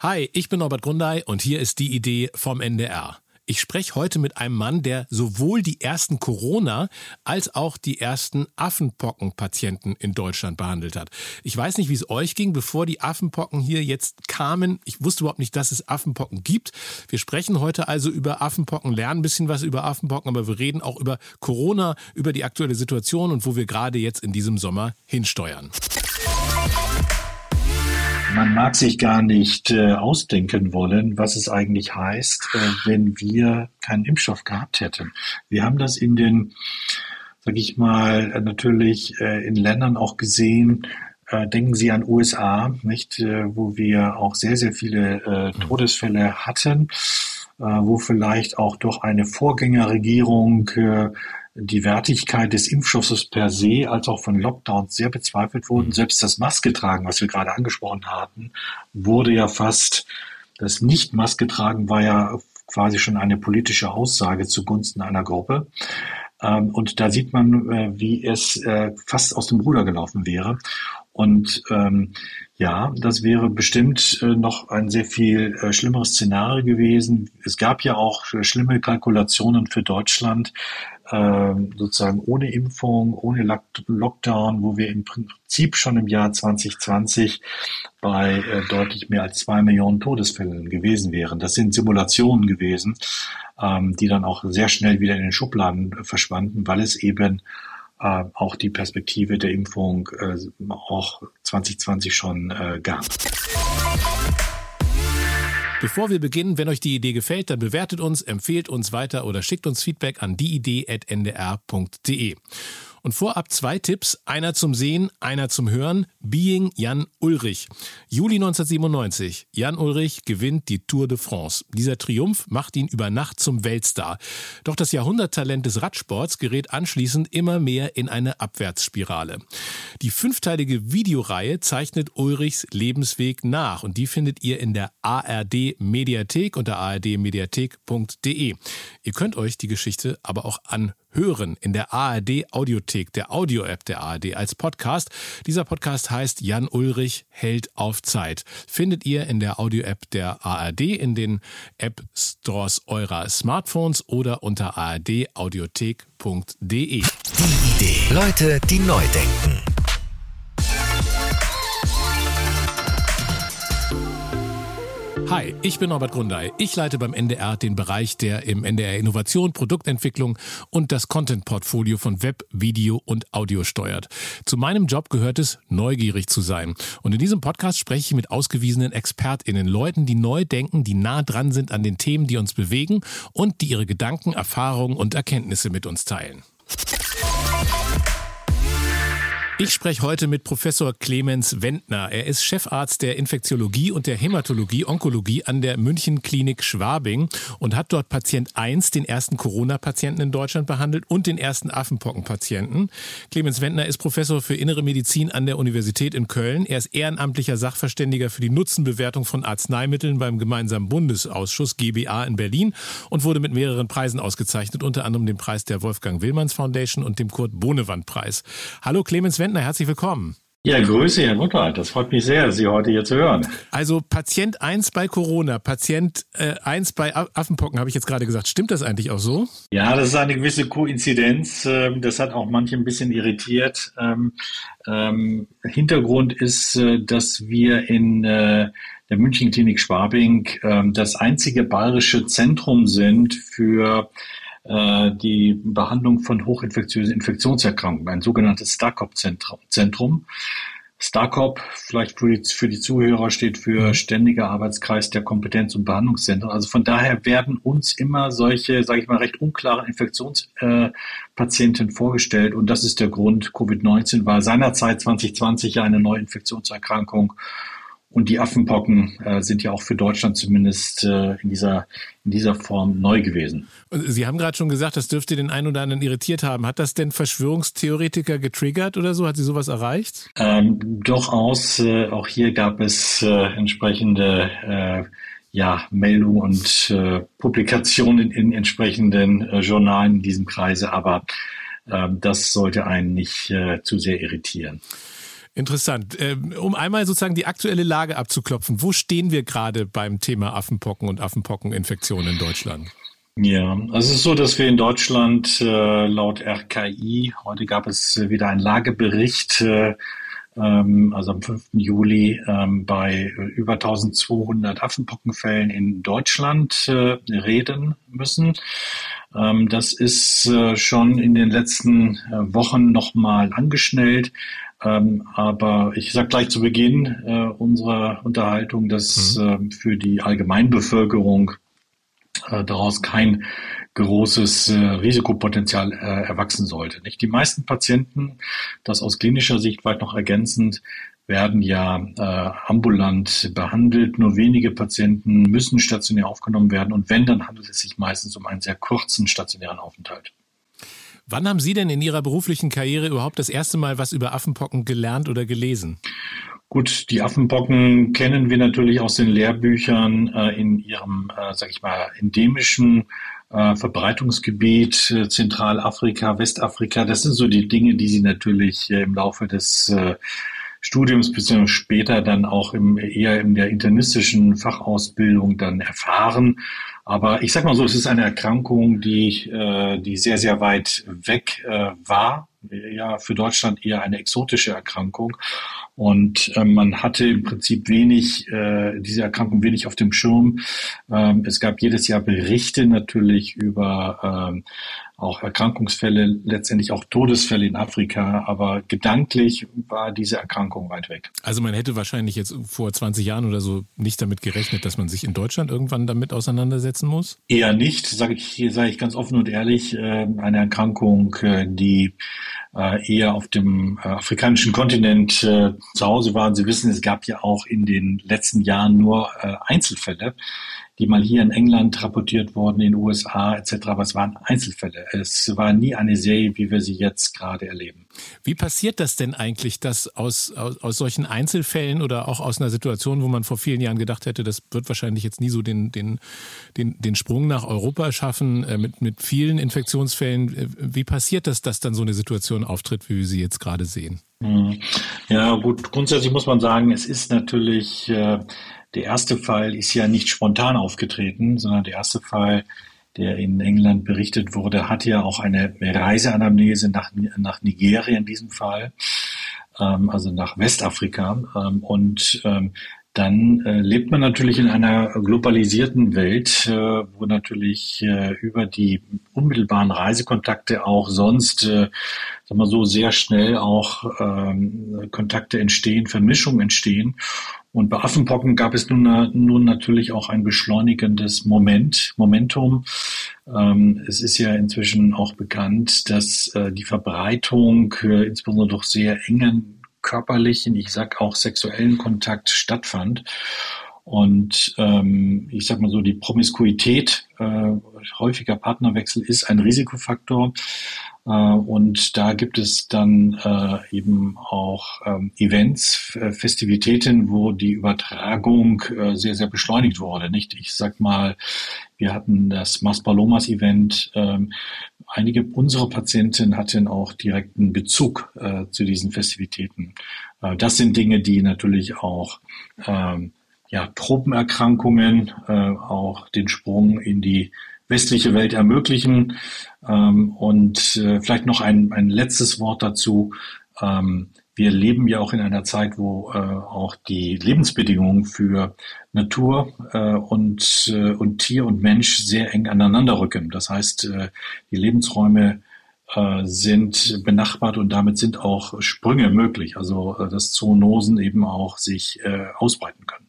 Hi, ich bin Norbert Grundei und hier ist die Idee vom NDR. Ich spreche heute mit einem Mann, der sowohl die ersten Corona als auch die ersten Affenpockenpatienten in Deutschland behandelt hat. Ich weiß nicht, wie es euch ging, bevor die Affenpocken hier jetzt kamen. Ich wusste überhaupt nicht, dass es Affenpocken gibt. Wir sprechen heute also über Affenpocken, lernen ein bisschen was über Affenpocken, aber wir reden auch über Corona, über die aktuelle Situation und wo wir gerade jetzt in diesem Sommer hinsteuern. Man mag sich gar nicht äh, ausdenken wollen, was es eigentlich heißt, äh, wenn wir keinen Impfstoff gehabt hätten. Wir haben das in den, sag ich mal, äh, natürlich äh, in Ländern auch gesehen, äh, denken Sie an USA, nicht, äh, wo wir auch sehr, sehr viele äh, mhm. Todesfälle hatten, äh, wo vielleicht auch durch eine Vorgängerregierung äh, die Wertigkeit des Impfstoffes per se als auch von Lockdowns sehr bezweifelt wurden. Mhm. Selbst das Maske tragen, was wir gerade angesprochen hatten, wurde ja fast, das Nicht-Maske tragen war ja quasi schon eine politische Aussage zugunsten einer Gruppe. Ähm, und da sieht man, äh, wie es äh, fast aus dem Ruder gelaufen wäre. Und ähm, ja, das wäre bestimmt äh, noch ein sehr viel äh, schlimmeres Szenario gewesen. Es gab ja auch schlimme Kalkulationen für Deutschland, ähm, sozusagen ohne Impfung, ohne Lockdown, wo wir im Prinzip schon im Jahr 2020 bei äh, deutlich mehr als zwei Millionen Todesfällen gewesen wären. Das sind Simulationen gewesen, ähm, die dann auch sehr schnell wieder in den Schubladen verschwanden, weil es eben äh, auch die Perspektive der Impfung äh, auch 2020 schon gab. Bevor wir beginnen, wenn euch die Idee gefällt, dann bewertet uns, empfehlt uns weiter oder schickt uns Feedback an dieidee.ndr.de. Und vorab zwei Tipps, einer zum Sehen, einer zum Hören. Being Jan Ulrich. Juli 1997. Jan Ulrich gewinnt die Tour de France. Dieser Triumph macht ihn über Nacht zum Weltstar. Doch das Jahrhunderttalent des Radsports gerät anschließend immer mehr in eine Abwärtsspirale. Die fünfteilige Videoreihe zeichnet Ulrichs Lebensweg nach und die findet ihr in der ARD Mediathek unter ardmediathek.de. Ihr könnt euch die Geschichte aber auch anhören hören in der ARD Audiothek, der Audio-App der ARD als Podcast. Dieser Podcast heißt Jan Ulrich hält auf Zeit. Findet ihr in der Audio-App der ARD, in den App-Stores eurer Smartphones oder unter ardaudiothek.de. Die Idee. Leute, die neu denken. Hi, ich bin Norbert Grundei. Ich leite beim NDR den Bereich der im NDR Innovation, Produktentwicklung und das Content-Portfolio von Web, Video und Audio steuert. Zu meinem Job gehört es, neugierig zu sein. Und in diesem Podcast spreche ich mit ausgewiesenen ExpertInnen, Leuten, die neu denken, die nah dran sind an den Themen, die uns bewegen und die ihre Gedanken, Erfahrungen und Erkenntnisse mit uns teilen. Ich spreche heute mit Professor Clemens Wendner. Er ist Chefarzt der Infektiologie und der Hämatologie, Onkologie an der München Klinik Schwabing und hat dort Patient 1, den ersten Corona-Patienten in Deutschland behandelt und den ersten Affenpockenpatienten. Clemens Wendner ist Professor für Innere Medizin an der Universität in Köln. Er ist ehrenamtlicher Sachverständiger für die Nutzenbewertung von Arzneimitteln beim gemeinsamen Bundesausschuss GBA in Berlin und wurde mit mehreren Preisen ausgezeichnet, unter anderem dem Preis der Wolfgang Willmanns Foundation und dem Kurt Bonewand Preis. Hallo Clemens Wendner. Lindner, herzlich willkommen. Ja, Grüße, Herr Muttwald. Das freut mich sehr, Sie heute hier zu hören. Also Patient 1 bei Corona, Patient äh, 1 bei Affenpocken, habe ich jetzt gerade gesagt. Stimmt das eigentlich auch so? Ja, das ist eine gewisse Koinzidenz. Ähm, das hat auch manche ein bisschen irritiert. Ähm, ähm, Hintergrund ist, äh, dass wir in äh, der München Klinik Schwabing das einzige bayerische Zentrum sind für die Behandlung von hochinfektiösen Infektionserkrankungen, ein sogenanntes STARCOP-Zentrum. STARCOP, vielleicht für die, für die Zuhörer, steht für mhm. Ständiger Arbeitskreis der Kompetenz- und Behandlungszentren. Also von daher werden uns immer solche, sage ich mal, recht unklare Infektionspatienten äh, vorgestellt. Und das ist der Grund. Covid-19 war seinerzeit 2020 ja eine neue Infektionserkrankung und die Affenpocken äh, sind ja auch für Deutschland zumindest äh, in, dieser, in dieser Form neu gewesen. Sie haben gerade schon gesagt, das dürfte den einen oder anderen irritiert haben. Hat das denn Verschwörungstheoretiker getriggert oder so? Hat sie sowas erreicht? Ähm, durchaus. Äh, auch hier gab es äh, entsprechende äh, ja, Meldungen und äh, Publikationen in, entsprechenden Journalen in diesem Kreise. Aber äh, das sollte einen nicht zu sehr irritieren. Interessant. Ähm, um einmal sozusagen die aktuelle Lage abzuklopfen, wo stehen wir gerade beim Thema Affenpocken und Affenpockeninfektionen in Deutschland? Ja, also es ist so, dass wir in Deutschland äh, laut RKI, heute gab es wieder einen Lagebericht, äh, ähm, also am 5. Juli, ähm, bei über 1200 Affenpockenfällen in Deutschland äh, reden müssen. Das ist schon in den letzten Wochen nochmal angeschnellt. Ähm, aber ich sage gleich zu Beginn äh, unserer Unterhaltung, dass mhm. äh, für die Allgemeinbevölkerung äh, daraus kein großes äh, Risikopotenzial äh, erwachsen sollte. Nicht die meisten Patienten, das aus klinischer Sicht weit noch ergänzend, werden ja äh, ambulant behandelt. Nur wenige Patienten müssen stationär aufgenommen werden und wenn, dann handelt es sich meistens um einen sehr kurzen stationären Aufenthalt. Wann haben Sie denn in Ihrer beruflichen Karriere überhaupt das erste Mal was über Affenpocken gelernt oder gelesen? Gut, die Affenpocken kennen wir natürlich aus den Lehrbüchern äh, in ihrem, äh, sag ich mal, endemischen äh, Verbreitungsgebiet, äh, Zentralafrika, Westafrika. Das sind so die Dinge, die Sie natürlich äh, im Laufe des äh, Studiums beziehungsweise später dann auch im, eher in der internistischen Fachausbildung dann erfahren. Aber ich sag mal so, es ist eine Erkrankung, die, äh, die sehr, sehr weit weg äh, war. Ja, für Deutschland eher eine exotische Erkrankung. Und äh, man hatte im Prinzip wenig, äh, diese Erkrankung wenig auf dem Schirm. Ähm, es gab jedes Jahr Berichte natürlich über ähm, auch Erkrankungsfälle, letztendlich auch Todesfälle in Afrika, aber gedanklich war diese Erkrankung weit weg. Also man hätte wahrscheinlich jetzt vor 20 Jahren oder so nicht damit gerechnet, dass man sich in Deutschland irgendwann damit auseinandersetzen muss? Eher nicht, sage ich, sage ich ganz offen und ehrlich. Äh, eine Erkrankung, äh, die eher auf dem afrikanischen Kontinent zu Hause war. Und Sie wissen, es gab ja auch in den letzten Jahren nur Einzelfälle die mal hier in England rapportiert wurden, in den USA etc. Aber es waren Einzelfälle. Es war nie eine Serie, wie wir sie jetzt gerade erleben. Wie passiert das denn eigentlich, dass aus, aus, aus solchen Einzelfällen oder auch aus einer Situation, wo man vor vielen Jahren gedacht hätte, das wird wahrscheinlich jetzt nie so den, den, den, den Sprung nach Europa schaffen, äh, mit, mit vielen Infektionsfällen, äh, wie passiert das, dass dann so eine Situation auftritt, wie wir sie jetzt gerade sehen? Hm. Ja, gut, grundsätzlich muss man sagen, es ist natürlich äh, der erste Fall ist ja nicht spontan aufgetreten, sondern der erste Fall, der in England berichtet wurde, hat ja auch eine Reiseanamnese nach, nach Nigeria in diesem Fall, ähm, also nach Westafrika. Ähm, und ähm, dann äh, lebt man natürlich in einer globalisierten Welt, äh, wo natürlich äh, über die unmittelbaren Reisekontakte auch sonst, äh, sagen wir so, sehr schnell auch ähm, Kontakte entstehen, Vermischungen entstehen. Und bei Affenpocken gab es nun, nun natürlich auch ein beschleunigendes Moment, Momentum. Ähm, es ist ja inzwischen auch bekannt, dass äh, die Verbreitung äh, insbesondere durch sehr engen körperlichen, ich sag auch sexuellen Kontakt stattfand. Und ähm, ich sag mal so, die Promiskuität, äh, häufiger Partnerwechsel ist ein Risikofaktor. Äh, und da gibt es dann äh, eben auch ähm, Events, äh, Festivitäten, wo die Übertragung sehr, sehr beschleunigt wurde. Nicht? Ich sag mal, wir hatten das Mas Palomas Event. Ähm, einige unserer Patienten hatten auch direkten Bezug zu diesen Festivitäten. das sind Dinge, die natürlich auch ähm, ja, Tropenerkrankungen, auch den Sprung in die westliche Welt ermöglichen. Ähm, und äh, vielleicht noch ein, ein letztes Wort dazu. Ähm, wir leben ja auch in einer Zeit, wo äh, auch die Lebensbedingungen für Natur äh, und, äh, und Tier und Mensch sehr eng aneinander rücken. Das heißt, äh, die Lebensräume äh, sind benachbart und damit sind auch Sprünge möglich, also äh, dass Zoonosen eben auch sich äh, ausbreiten können.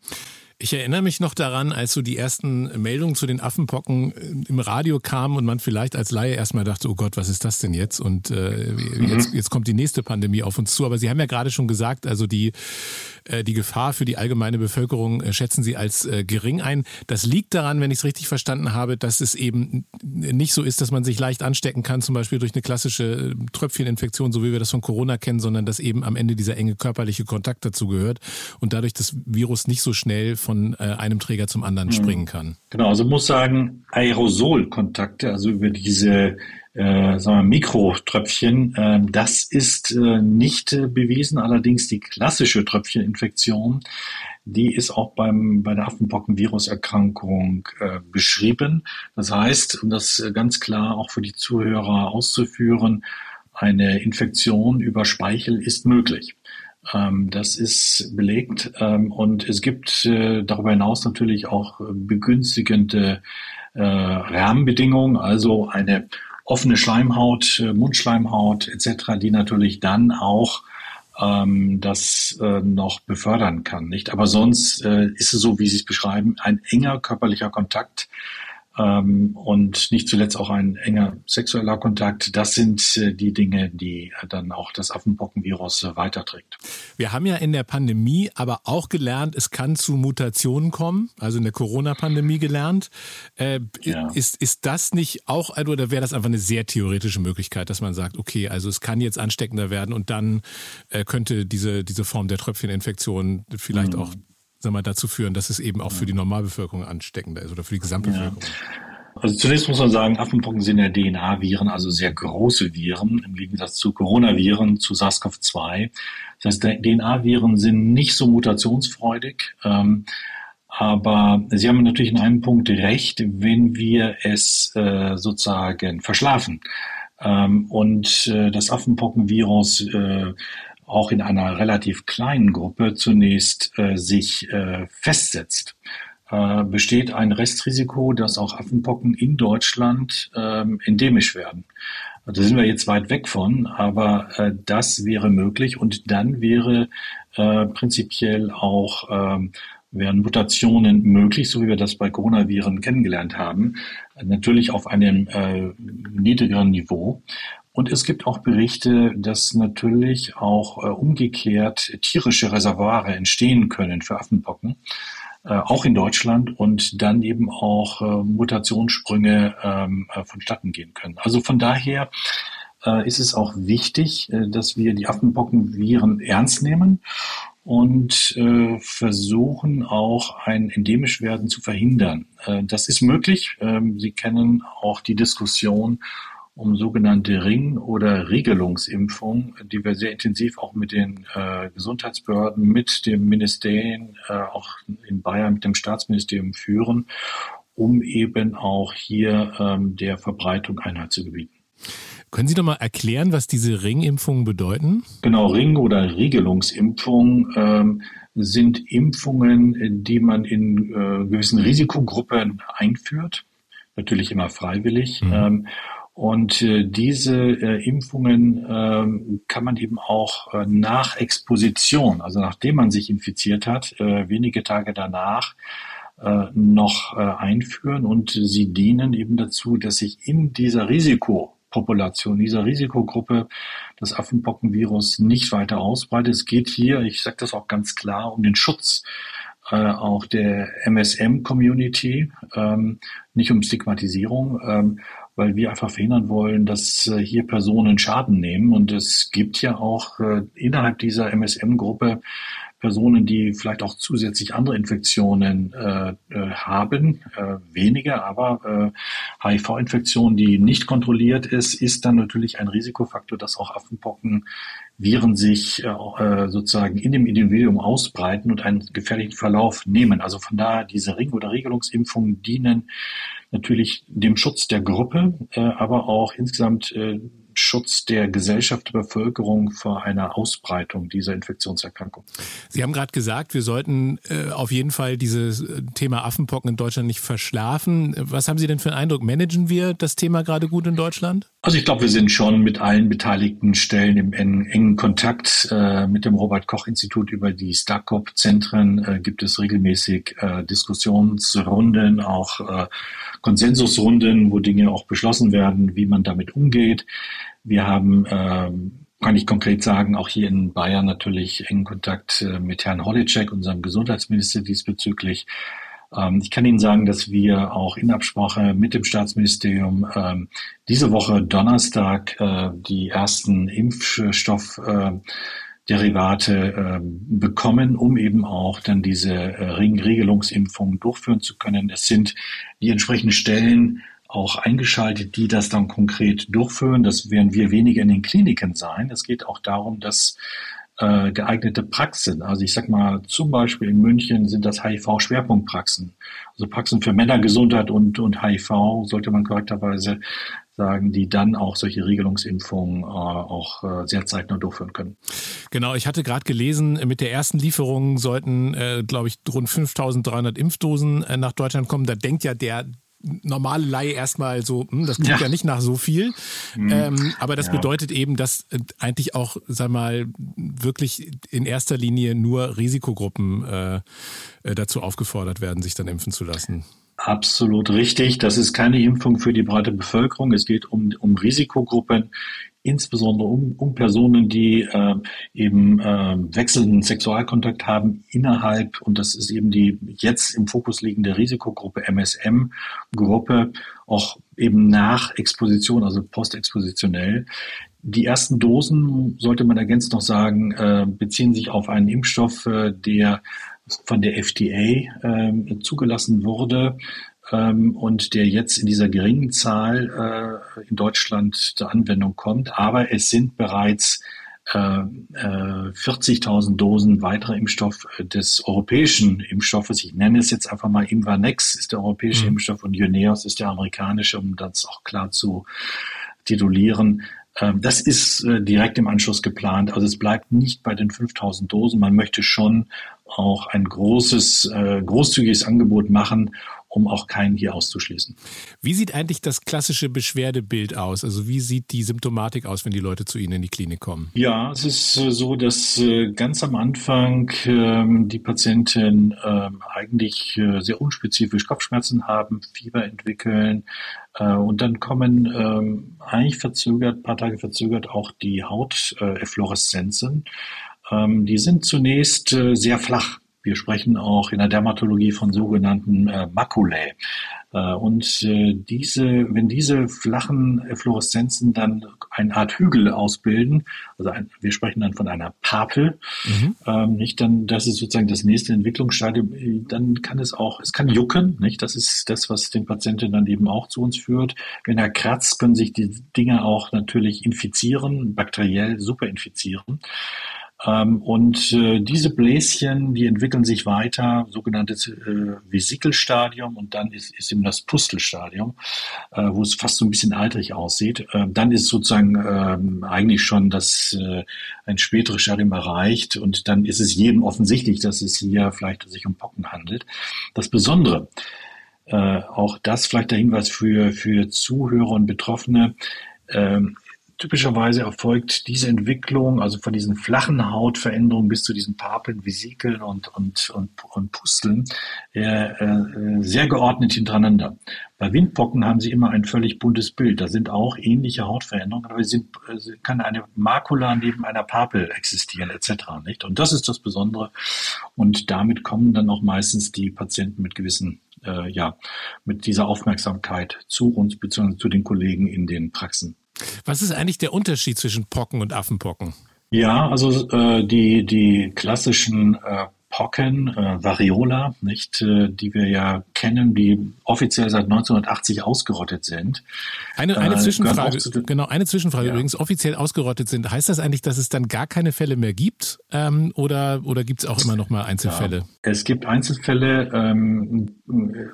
Ich erinnere mich noch daran, als so die ersten Meldungen zu den Affenpocken äh, im Radio kamen und man vielleicht als Laie erstmal dachte, oh Gott, was ist das denn jetzt? Und äh, mhm. jetzt, jetzt kommt die nächste Pandemie auf uns zu. Aber Sie haben ja gerade schon gesagt, also die, äh, die Gefahr für die allgemeine Bevölkerung äh, schätzen Sie als äh, gering ein. Das liegt daran, wenn ich es richtig verstanden habe, dass es eben nicht so ist, dass man sich leicht anstecken kann, zum Beispiel durch eine klassische äh, Tröpfcheninfektion, so wie wir das von Corona kennen, sondern dass eben am Ende dieser enge körperliche Kontakt dazu gehört und dadurch das Virus nicht so schnell von äh, einem Träger zum anderen mhm. springen kann. Genau, also muss sagen, Aerosolkontakte, also über diese äh, sagen wir, Mikrotröpfchen. Äh, das ist äh, nicht äh, bewiesen. Allerdings die klassische Tröpfcheninfektion, die ist auch beim, bei der Affenpockenviruserkrankung äh, beschrieben. Das heißt, um das ganz klar auch für die Zuhörer auszuführen, eine Infektion über Speichel ist möglich. Ähm, das ist belegt ähm, und es gibt äh, darüber hinaus natürlich auch begünstigende äh, Rahmenbedingungen, also eine offene Schleimhaut, äh, Mundschleimhaut etc., die natürlich dann auch ähm, das noch befördern kann. Nicht? Aber sonst ist es so, wie Sie es beschreiben, ein enger körperlicher Kontakt und nicht zuletzt auch ein enger sexueller Kontakt. Das sind äh, die Dinge, die äh, dann auch das Affenpockenvirus äh, weiterträgt. Wir haben ja in der Pandemie aber auch gelernt, es kann zu Mutationen kommen, also in der Corona-Pandemie gelernt. Äh, ja. ist, ist das nicht auch, oder wäre das einfach eine sehr theoretische Möglichkeit, dass man sagt, okay, also es kann jetzt ansteckender werden und dann äh, könnte diese, diese Form der Tröpfcheninfektion vielleicht mhm. auch sag mal, dazu führen, dass es eben auch für die Normalbevölkerung ansteckender ist oder für die Gesamtbevölkerung? Ja. Also zunächst muss man sagen, Affenpocken sind ja DNA-Viren, also sehr große Viren, im Gegensatz zu Coronaviren, zu SARS-CoV-2. Das heißt, DNA-Viren sind nicht so mutationsfreudig. Ähm, aber Sie haben natürlich in einem Punkt recht, wenn wir es äh, sozusagen verschlafen. Ähm, und äh, das Affenpockenvirus äh, auch in einer relativ kleinen Gruppe zunächst äh, sich äh, festsetzt, äh, besteht ein Restrisiko, dass auch Affenpocken in Deutschland ähm, endemisch werden. Da sind wir jetzt weit weg von, aber äh, das wäre möglich und dann wäre äh, prinzipiell auch ähm, wären Mutationen möglich, so wie wir das bei Coronaviren kennengelernt haben, natürlich auf einem äh, niedrigeren Niveau. Und es gibt auch Berichte, dass natürlich auch äh, umgekehrt tierische Reservoire entstehen können für Affenpocken, äh, auch in Deutschland und dann eben auch äh, Mutationssprünge ähm, äh, vonstatten gehen können. Also von daher äh, ist es auch wichtig, äh, dass wir die Affenpockenviren ernst nehmen und äh, versuchen auch ein endemisch werden zu verhindern. Äh, das ist möglich. Ähm, Sie kennen auch die Diskussion um sogenannte Ring- oder Regelungsimpfung, die wir sehr intensiv auch mit den äh, Gesundheitsbehörden, mit dem Ministerien, äh, auch in Bayern mit dem Staatsministerium führen, um eben auch hier ähm, der Verbreitung Einhalt zu gebieten. Können Sie doch mal erklären, was diese Ringimpfungen bedeuten? Genau, Ring- oder Regelungsimpfungen ähm, sind Impfungen, die man in äh, gewissen Risikogruppen einführt, natürlich immer freiwillig. Mhm. Ähm, und äh, diese äh, Impfungen äh, kann man eben auch äh, nach Exposition, also nachdem man sich infiziert hat, äh, wenige Tage danach äh, noch äh, einführen. Und sie dienen eben dazu, dass sich in dieser Risikopopulation, dieser Risikogruppe das Affenpockenvirus nicht weiter ausbreitet. Es geht hier, ich sage das auch ganz klar, um den Schutz äh, auch der MSM-Community, ähm, nicht um Stigmatisierung. Ähm, weil wir einfach verhindern wollen, dass äh, hier Personen Schaden nehmen. Und es gibt ja auch äh, innerhalb dieser MSM-Gruppe Personen, die vielleicht auch zusätzlich andere Infektionen äh, äh, haben, äh, weniger, aber äh, HIV-Infektion, die nicht kontrolliert ist, ist dann natürlich ein Risikofaktor, dass auch Affenpocken Viren sich äh, sozusagen in dem Individuum ausbreiten und einen gefährlichen Verlauf nehmen. Also von daher diese Ring- oder Regelungsimpfungen dienen natürlich dem Schutz der Gruppe, äh, aber auch insgesamt äh, Schutz der Gesellschaft, der Bevölkerung vor einer Ausbreitung dieser Infektionserkrankung. Sie haben gerade gesagt, wir sollten äh, auf jeden Fall dieses äh, Thema Affenpocken in Deutschland nicht verschlafen. Was haben Sie denn für einen Eindruck? Managen wir das Thema gerade gut in Deutschland? Also ich glaube, wir sind schon mit allen beteiligten Stellen im engen, Kontakt. Äh, mit dem Robert-Koch-Institut über die STARCOP-Zentren äh, gibt es regelmäßig äh, Diskussionsrunden, auch äh, Konsensusrunden, wo Dinge auch beschlossen werden, wie man damit umgeht. Wir haben, äh, kann ich konkret sagen, auch hier in Bayern natürlich engen Kontakt äh, mit Herrn Holitschek, unserem Gesundheitsminister diesbezüglich. Ähm, ich kann Ihnen sagen, dass wir auch in Absprache mit dem Staatsministerium ähm, diese Woche Donnerstag äh, die ersten Impfstoff äh, bekommen, um eben auch dann diese äh, Regelungsimpfung durchführen zu können. Es sind die entsprechenden Stellen auch eingeschaltet, die das dann konkret durchführen. Das werden wir weniger in den Kliniken sein. Es geht auch darum, dass äh, geeignete Praxen. Also ich sag mal, zum Beispiel in München sind das HIV-Schwerpunktpraxen. Also Praxen für Männergesundheit und, und HIV, sollte man korrekterweise sagen, die dann auch solche Regelungsimpfungen äh, auch äh, sehr zeitnah durchführen können. Genau, ich hatte gerade gelesen, mit der ersten Lieferung sollten, äh, glaube ich, rund 5300 Impfdosen äh, nach Deutschland kommen. Da denkt ja der normale Laie erstmal so, hm, das klingt ja. ja. nicht nach so viel. Mhm. Ähm, aber das ja. bedeutet eben, dass äh, eigentlich auch, sag mal, wirklich in erster Linie nur Risikogruppen äh, äh, dazu aufgefordert werden, sich dann impfen zu lassen. Absolut richtig. Das ist keine Impfung für die breite Bevölkerung. Es geht um, um Risikogruppen, insbesondere um, um Personen, die äh, eben äh, wechselnden Sexualkontakt haben innerhalb, und das ist eben die jetzt im Fokus liegende Risikogruppe MSM-Gruppe, auch eben nach Exposition, also postexpositionell. Die ersten Dosen, sollte man ergänzt noch sagen, äh, beziehen sich auf einen Impfstoff, äh, der von der FDA äh, zugelassen wurde ähm, und der jetzt in dieser geringen Zahl äh, in Deutschland zur Anwendung kommt. Aber es sind bereits äh, 40.000 äh, Dosen weiterer Impfstoff des europäischen Impfstoffes. Ich nenne es jetzt einfach mal Imvanex ist der europäische mhm. Impfstoff und Jynneos ist der amerikanische, um das auch klar zu titulieren. Ähm, das ist äh, direkt im Anschluss geplant. Also es bleibt nicht bei den 5000 Dosen. Man möchte schon auch ein großes, äh, großzügiges Angebot machen, um auch keinen hier auszuschließen. Wie sieht eigentlich das klassische Beschwerdebild aus? Also wie sieht die Symptomatik aus, wenn die Leute zu Ihnen in die Klinik kommen? Ja, es ist äh, so, dass äh, ganz am Anfang ähm, die Patienten ähm, eigentlich äh, sehr unspezifisch Kopfschmerzen haben, Fieber entwickeln, und dann kommen ähm, eigentlich verzögert, paar Tage verzögert auch die Hauteffloreszenzen. Ähm, die sind zunächst äh, sehr flach. Wir sprechen auch in der Dermatologie von sogenannten äh, Makulae. Äh, und äh, diese, wenn diese flachen Fluoreszenzen dann eine Art Hügel ausbilden, also ein, wir sprechen dann von einer Papel, mhm. ähm, nicht dann, das ist sozusagen das nächste Entwicklungsstadium, dann kann es auch, es kann jucken, nicht? Das ist das, was den Patienten dann eben auch zu uns führt. Wenn er kratzt, können sich die Dinge auch natürlich infizieren, bakteriell super infizieren. Ähm, und äh, diese Bläschen, die entwickeln sich weiter, sogenanntes äh, Vesikelstadium und dann ist, ist eben das Pustelstadium, äh, wo es fast so ein bisschen alterig aussieht. Äh, dann ist sozusagen äh, eigentlich schon das äh, ein späteres Stadium erreicht und dann ist es jedem offensichtlich, dass es hier vielleicht sich um Pocken handelt. Das Besondere, äh, auch das vielleicht der Hinweis für, für Zuhörer und Betroffene, ähm, Typischerweise erfolgt diese Entwicklung, also von diesen flachen Hautveränderungen bis zu diesen Papeln, Vesikeln und, und, und, und Pusteln, äh, äh, sehr geordnet hintereinander. Bei Windpocken haben sie immer ein völlig buntes Bild. Da sind auch ähnliche Hautveränderungen, aber es sind, kann eine Makula neben einer Papel existieren, etc. Nicht? Und das ist das Besondere. Und damit kommen dann auch meistens die Patienten mit gewissen äh, ja, mit dieser Aufmerksamkeit zu uns bzw. zu den Kollegen in den Praxen. Was ist eigentlich der Unterschied zwischen Pocken und Affenpocken? Ja, also äh, die, die klassischen äh, Pocken, äh, Variola, nicht, äh, die wir ja kennen, die offiziell seit 1980 ausgerottet sind. Eine, eine äh, Zwischenfrage, genau, eine Zwischenfrage ja. übrigens, offiziell ausgerottet sind. Heißt das eigentlich, dass es dann gar keine Fälle mehr gibt? Ähm, oder oder gibt es auch immer noch mal Einzelfälle? Ja, es gibt Einzelfälle, ähm,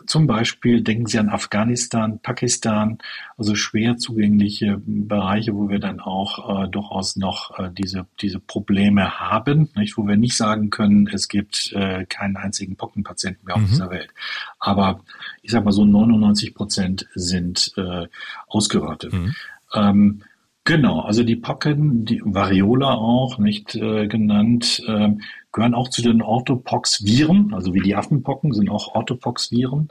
zum Beispiel denken Sie an Afghanistan, Pakistan, also schwer zugängliche Bereiche, wo wir dann auch äh, durchaus noch äh, diese, diese Probleme haben, nicht? wo wir nicht sagen können, es gibt gibt äh, keinen einzigen Pockenpatienten mehr auf mhm. dieser Welt. Aber ich sag mal so 99 Prozent sind äh, ausgerottet. Mhm. Ähm, Genau, also die Pocken, die Variola auch, nicht äh, genannt, äh, gehören auch zu den Orthopox-Viren, also wie die Affenpocken sind auch Orthopox-Viren.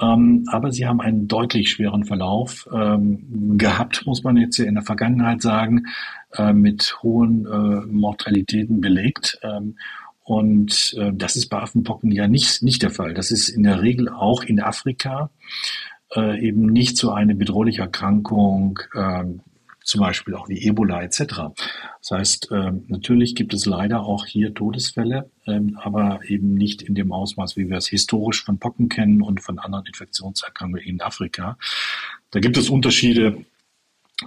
Ähm, aber sie haben einen deutlich schweren Verlauf ähm, gehabt, muss man jetzt hier in der Vergangenheit sagen, äh, mit hohen äh, Mortalitäten belegt. Ähm, und äh, das ist bei Affenpocken ja nicht, nicht der Fall. Das ist in der Regel auch in Afrika äh, eben nicht so eine bedrohliche Erkrankung, äh, zum Beispiel auch wie Ebola etc. Das heißt, äh, natürlich gibt es leider auch hier Todesfälle, äh, aber eben nicht in dem Ausmaß, wie wir es historisch von Pocken kennen und von anderen Infektionserkrankungen in Afrika. Da gibt es Unterschiede.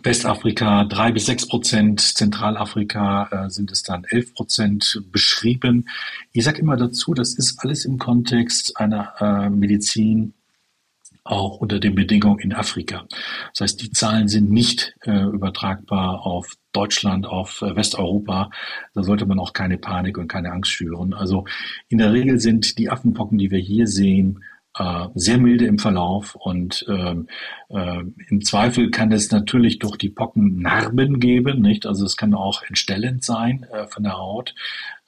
Westafrika drei bis sechs Prozent, Zentralafrika äh, sind es dann elf Prozent beschrieben. Ich sage immer dazu, das ist alles im Kontext einer äh, Medizin auch unter den Bedingungen in Afrika. Das heißt, die Zahlen sind nicht äh, übertragbar auf Deutschland, auf äh, Westeuropa. Da sollte man auch keine Panik und keine Angst schüren. Also in der Regel sind die Affenpocken, die wir hier sehen, äh, sehr milde im Verlauf und ähm, äh, im Zweifel kann es natürlich durch die Pocken Narben geben, nicht? Also es kann auch entstellend sein äh, von der Haut,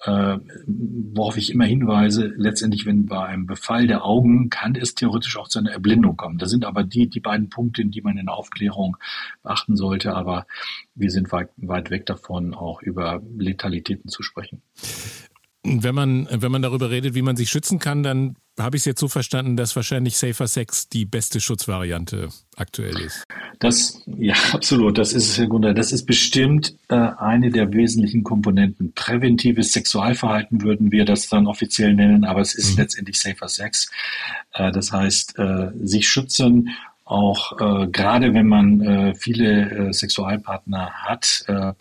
äh, worauf ich immer hinweise. Letztendlich, wenn bei einem Befall der Augen kann es theoretisch auch zu einer Erblindung kommen. Das sind aber die die beiden Punkte, die man in der Aufklärung beachten sollte. Aber wir sind weit, weit weg davon, auch über Letalitäten zu sprechen. Wenn man, wenn man darüber redet, wie man sich schützen kann, dann habe ich es jetzt so verstanden, dass wahrscheinlich Safer Sex die beste Schutzvariante aktuell ist. Das, ja, absolut. Das ist es, Herr Gunter. Das ist bestimmt äh, eine der wesentlichen Komponenten. Präventives Sexualverhalten würden wir das dann offiziell nennen, aber es ist mhm. letztendlich Safer Sex. Äh, das heißt, äh, sich schützen auch äh, gerade wenn man äh, viele äh, Sexualpartner hat, äh,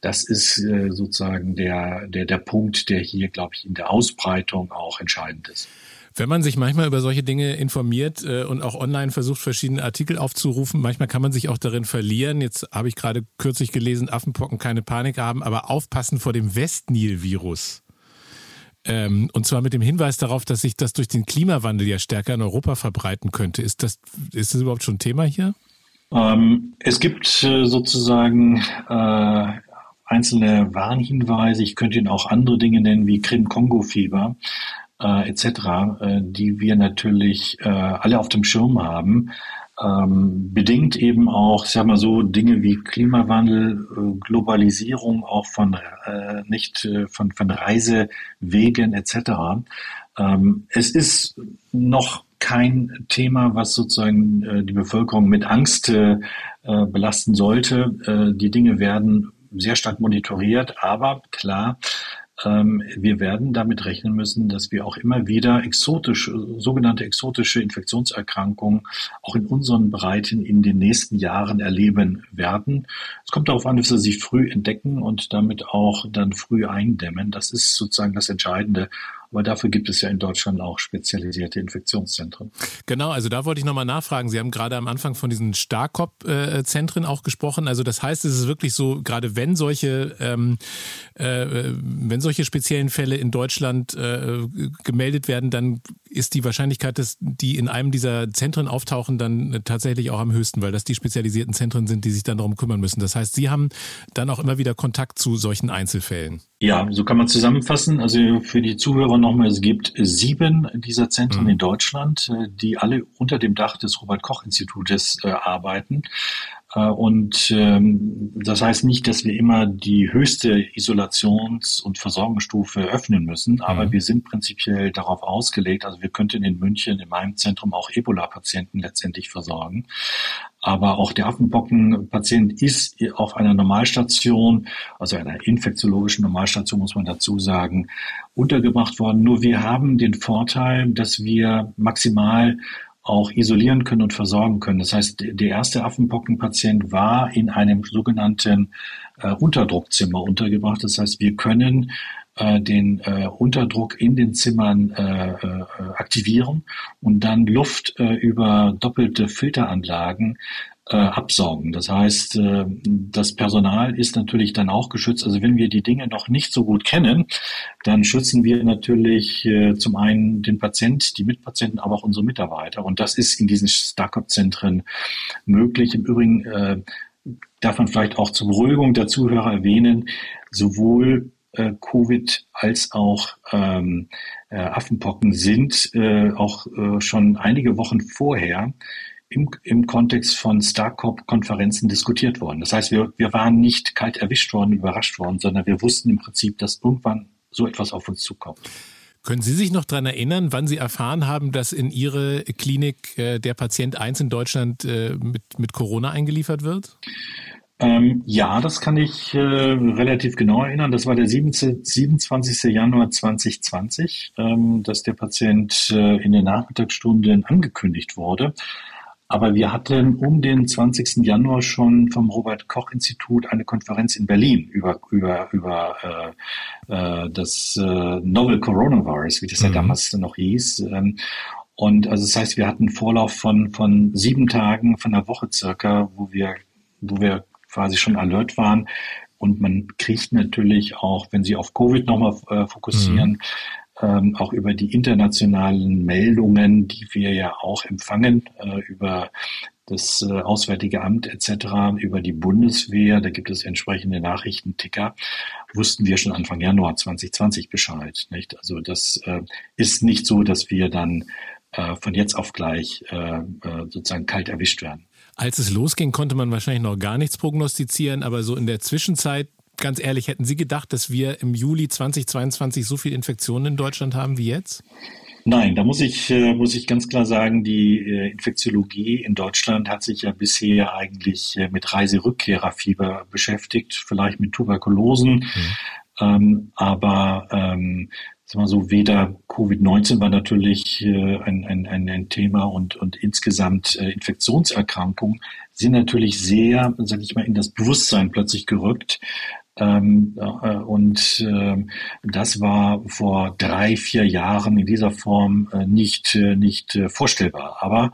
das ist äh, sozusagen der, der, der Punkt, der hier, glaube ich, in der Ausbreitung auch entscheidend ist. Wenn man sich manchmal über solche Dinge informiert äh, und auch online versucht, verschiedene Artikel aufzurufen, manchmal kann man sich auch darin verlieren. Jetzt habe ich gerade kürzlich gelesen, Affenpocken keine Panik haben, aber aufpassen vor dem Westnil-Virus. Ähm, und zwar mit dem Hinweis darauf, dass sich das durch den Klimawandel ja stärker in Europa verbreiten könnte. Ist das, ist das überhaupt schon Thema hier? Ähm, es gibt äh, sozusagen äh, einzelne Warnhinweise. Ich könnte Ihnen auch andere Dinge nennen wie Krim-Kongo-Fieber äh, etc., äh, die wir natürlich äh, alle auf dem Schirm haben ähm, bedingt eben auch, ich sag mal so, Dinge wie Klimawandel, äh, Globalisierung auch von äh, nicht äh, von, von Reisewegen etc. Ähm, es ist noch kein Thema, was sozusagen äh, die Bevölkerung mit Angst äh, äh belasten sollte. Die Dinge werden sehr stark monitoriert, aber klar, wir werden damit rechnen müssen, dass wir auch immer wieder exotische, sogenannte exotische Infektionserkrankungen auch in unseren Breiten in den nächsten Jahren erleben werden. Es kommt darauf an, dass wir sie früh entdecken und damit auch dann früh eindämmen. Das ist sozusagen das Entscheidende. Aber dafür gibt es ja in Deutschland auch spezialisierte Infektionszentren. Genau, also da wollte ich nochmal nachfragen. Sie haben gerade am Anfang von diesen Starkop-Zentren auch gesprochen. Also das heißt, es ist wirklich so, gerade wenn solche, ähm, äh, wenn solche speziellen Fälle in Deutschland äh, gemeldet werden, dann ist die Wahrscheinlichkeit, dass die in einem dieser Zentren auftauchen, dann tatsächlich auch am höchsten, weil das die spezialisierten Zentren sind, die sich dann darum kümmern müssen. Das heißt, Sie haben dann auch immer wieder Kontakt zu solchen Einzelfällen. Ja, so kann man zusammenfassen. Also für die Zuhörer nochmal, es gibt sieben dieser Zentren mhm. in Deutschland, äh, die alle unter dem Dach des Robert Koch Institutes äh, arbeiten. Äh, und ähm, das heißt nicht, dass wir immer die höchste Isolations- und Versorgungsstufe öffnen müssen, aber mhm. wir sind prinzipiell darauf ausgelegt. Also wir könnten in München in meinem Zentrum auch Ebola-Patienten letztendlich versorgen. Aber auch der Affenpocken-Patient ist auf einer Normalstation, also einer infektiologischen Normalstation, muss man dazu sagen, untergebracht worden. Nur wir haben den Vorteil, dass wir maximal auch isolieren können und versorgen können. Das heißt, der erste Affenpockenpatient war in einem sogenannten äh, Unterdruckzimmer untergebracht. Das heißt, wir können äh, den äh, Unterdruck in den Zimmern äh, äh, aktivieren und dann Luft äh, über doppelte Filteranlagen äh, absaugen. Das heißt, äh, das Personal ist natürlich dann auch geschützt. Also wenn wir die Dinge noch nicht so gut kennen, dann schützen wir natürlich äh, zum einen den Patient, die Mitpatienten, aber auch unsere Mitarbeiter. Und das ist in diesen Startup-Zentren möglich. Im Übrigen äh, darf man vielleicht auch zur Beruhigung der Zuhörer erwähnen, sowohl äh, Covid als auch ähm, äh, Affenpocken sind äh, auch äh, schon einige Wochen vorher im, im Kontext von StarCop-Konferenzen diskutiert worden. Das heißt, wir, wir waren nicht kalt erwischt worden, überrascht worden, sondern wir wussten im Prinzip, dass irgendwann so etwas auf uns zukommt. Können Sie sich noch daran erinnern, wann Sie erfahren haben, dass in Ihre Klinik äh, der Patient 1 in Deutschland äh, mit, mit Corona eingeliefert wird? Ähm, ja, das kann ich äh, relativ genau erinnern. Das war der 27. Januar 2020, ähm, dass der Patient äh, in den Nachmittagsstunden angekündigt wurde. Aber wir hatten um den 20. Januar schon vom Robert Koch Institut eine Konferenz in Berlin über, über, über äh, äh, das äh, Novel Coronavirus, wie das mhm. ja damals noch hieß. Ähm, und also das heißt, wir hatten Vorlauf von, von sieben Tagen, von einer Woche circa, wo wir, wo wir quasi schon alert waren. Und man kriegt natürlich auch, wenn Sie auf Covid nochmal äh, fokussieren, mhm ähm, auch über die internationalen Meldungen, die wir ja auch empfangen, äh, über das äh, Auswärtige Amt etc., über die Bundeswehr, da gibt es entsprechende Nachrichtenticker, wussten wir schon Anfang Januar 2020 Bescheid. Nicht? Also das äh, ist nicht so, dass wir dann äh, von jetzt auf gleich äh, äh, sozusagen kalt erwischt werden. Als es losging, konnte man wahrscheinlich noch gar nichts prognostizieren, aber so in der Zwischenzeit ganz ehrlich, hätten Sie gedacht, dass wir im Juli 2022 so viele Infektionen in Deutschland haben wie jetzt? Nein, da muss ich, äh, muss ich ganz klar sagen, die äh, Infektiologie in Deutschland hat sich ja bisher eigentlich äh, mit Reiserückkehrerfieber beschäftigt, vielleicht mit Tuberkulosen. Mhm. Ähm, aber ähm, sagen wir so, weder Covid-19 war natürlich äh, ein, ein, ein, Thema und, und insgesamt äh, Infektionserkrankungen sind natürlich sehr, sag ich mal, in das Bewusstsein plötzlich gerückt. Ähm, äh, und äh, das war vor drei, vier Jahren in dieser Form äh, nicht, äh, nicht äh, vorstellbar. Aber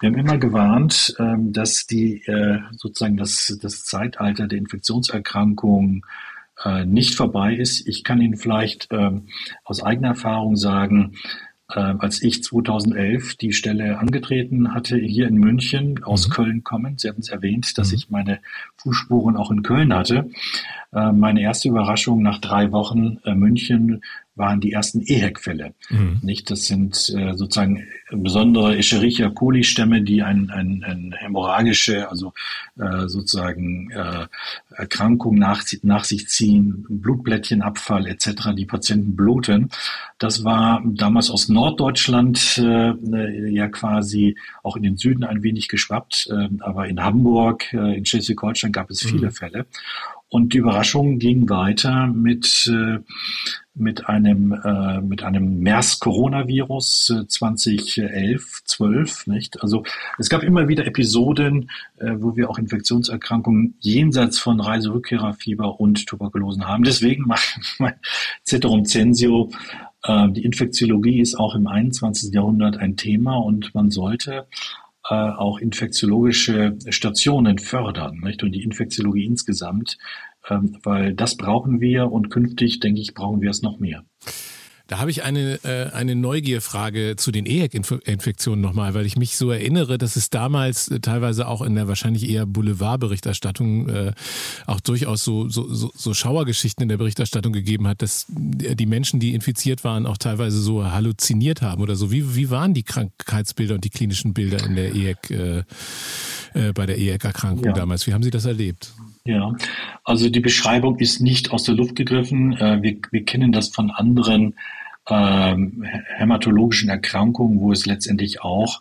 wir haben immer gewarnt, ähm, dass die äh, sozusagen das, das Zeitalter der Infektionserkrankungen nicht vorbei ist. Ich kann Ihnen vielleicht ähm, aus eigener Erfahrung sagen, als ich 2011 die Stelle angetreten hatte, hier in München, aus mhm. Köln kommend. Sie hatten es erwähnt, dass mhm. ich meine Fußspuren auch in Köln hatte. Äh, meine erste Überraschung nach drei Wochen äh, München waren die ersten EHEC-Fälle. Mhm. Nicht, das sind äh, sozusagen besondere Escherichia coli-Stämme, die ein, ein, ein hämorrhagische, also äh, sozusagen äh, Erkrankung nach, nach sich ziehen, Blutblättchenabfall etc. Die Patienten bluten. Das war damals aus Norddeutschland äh, ja quasi auch in den Süden ein wenig geschwappt, äh, aber in Hamburg, äh, in Schleswig-Holstein gab es viele mhm. Fälle. Und die Überraschung ging weiter mit, äh, mit einem, äh, mit einem MERS-Coronavirus äh, 2011, 12, nicht? Also es gab immer wieder Episoden, äh, wo wir auch Infektionserkrankungen jenseits von Reiserückkehrerfieber und Tuberkulosen haben. Deswegen macht mein Ceterum Censio äh, die Infektiologie ist auch im 21. Jahrhundert ein Thema und man sollte äh, auch infektiologische Stationen fördern nicht? und die Infektiologie insgesamt, weil das brauchen wir und künftig, denke ich, brauchen wir es noch mehr. Da habe ich eine, äh, eine Neugierfrage zu den EHEC-Infektionen nochmal, weil ich mich so erinnere, dass es damals äh, teilweise auch in der wahrscheinlich eher Boulevardberichterstattung äh, auch durchaus so, so, so, so Schauergeschichten in der Berichterstattung gegeben hat, dass die Menschen, die infiziert waren, auch teilweise so halluziniert haben oder so. Wie, wie waren die Krankheitsbilder und die klinischen Bilder in der EHEC, äh, äh, bei der EHEC-Erkrankung ja. damals? Wie haben Sie das erlebt? Ja, also die Beschreibung ist nicht aus der Luft gegriffen. Äh, wir, wir kennen das von anderen ähm, hämatologischen Erkrankungen, wo es letztendlich auch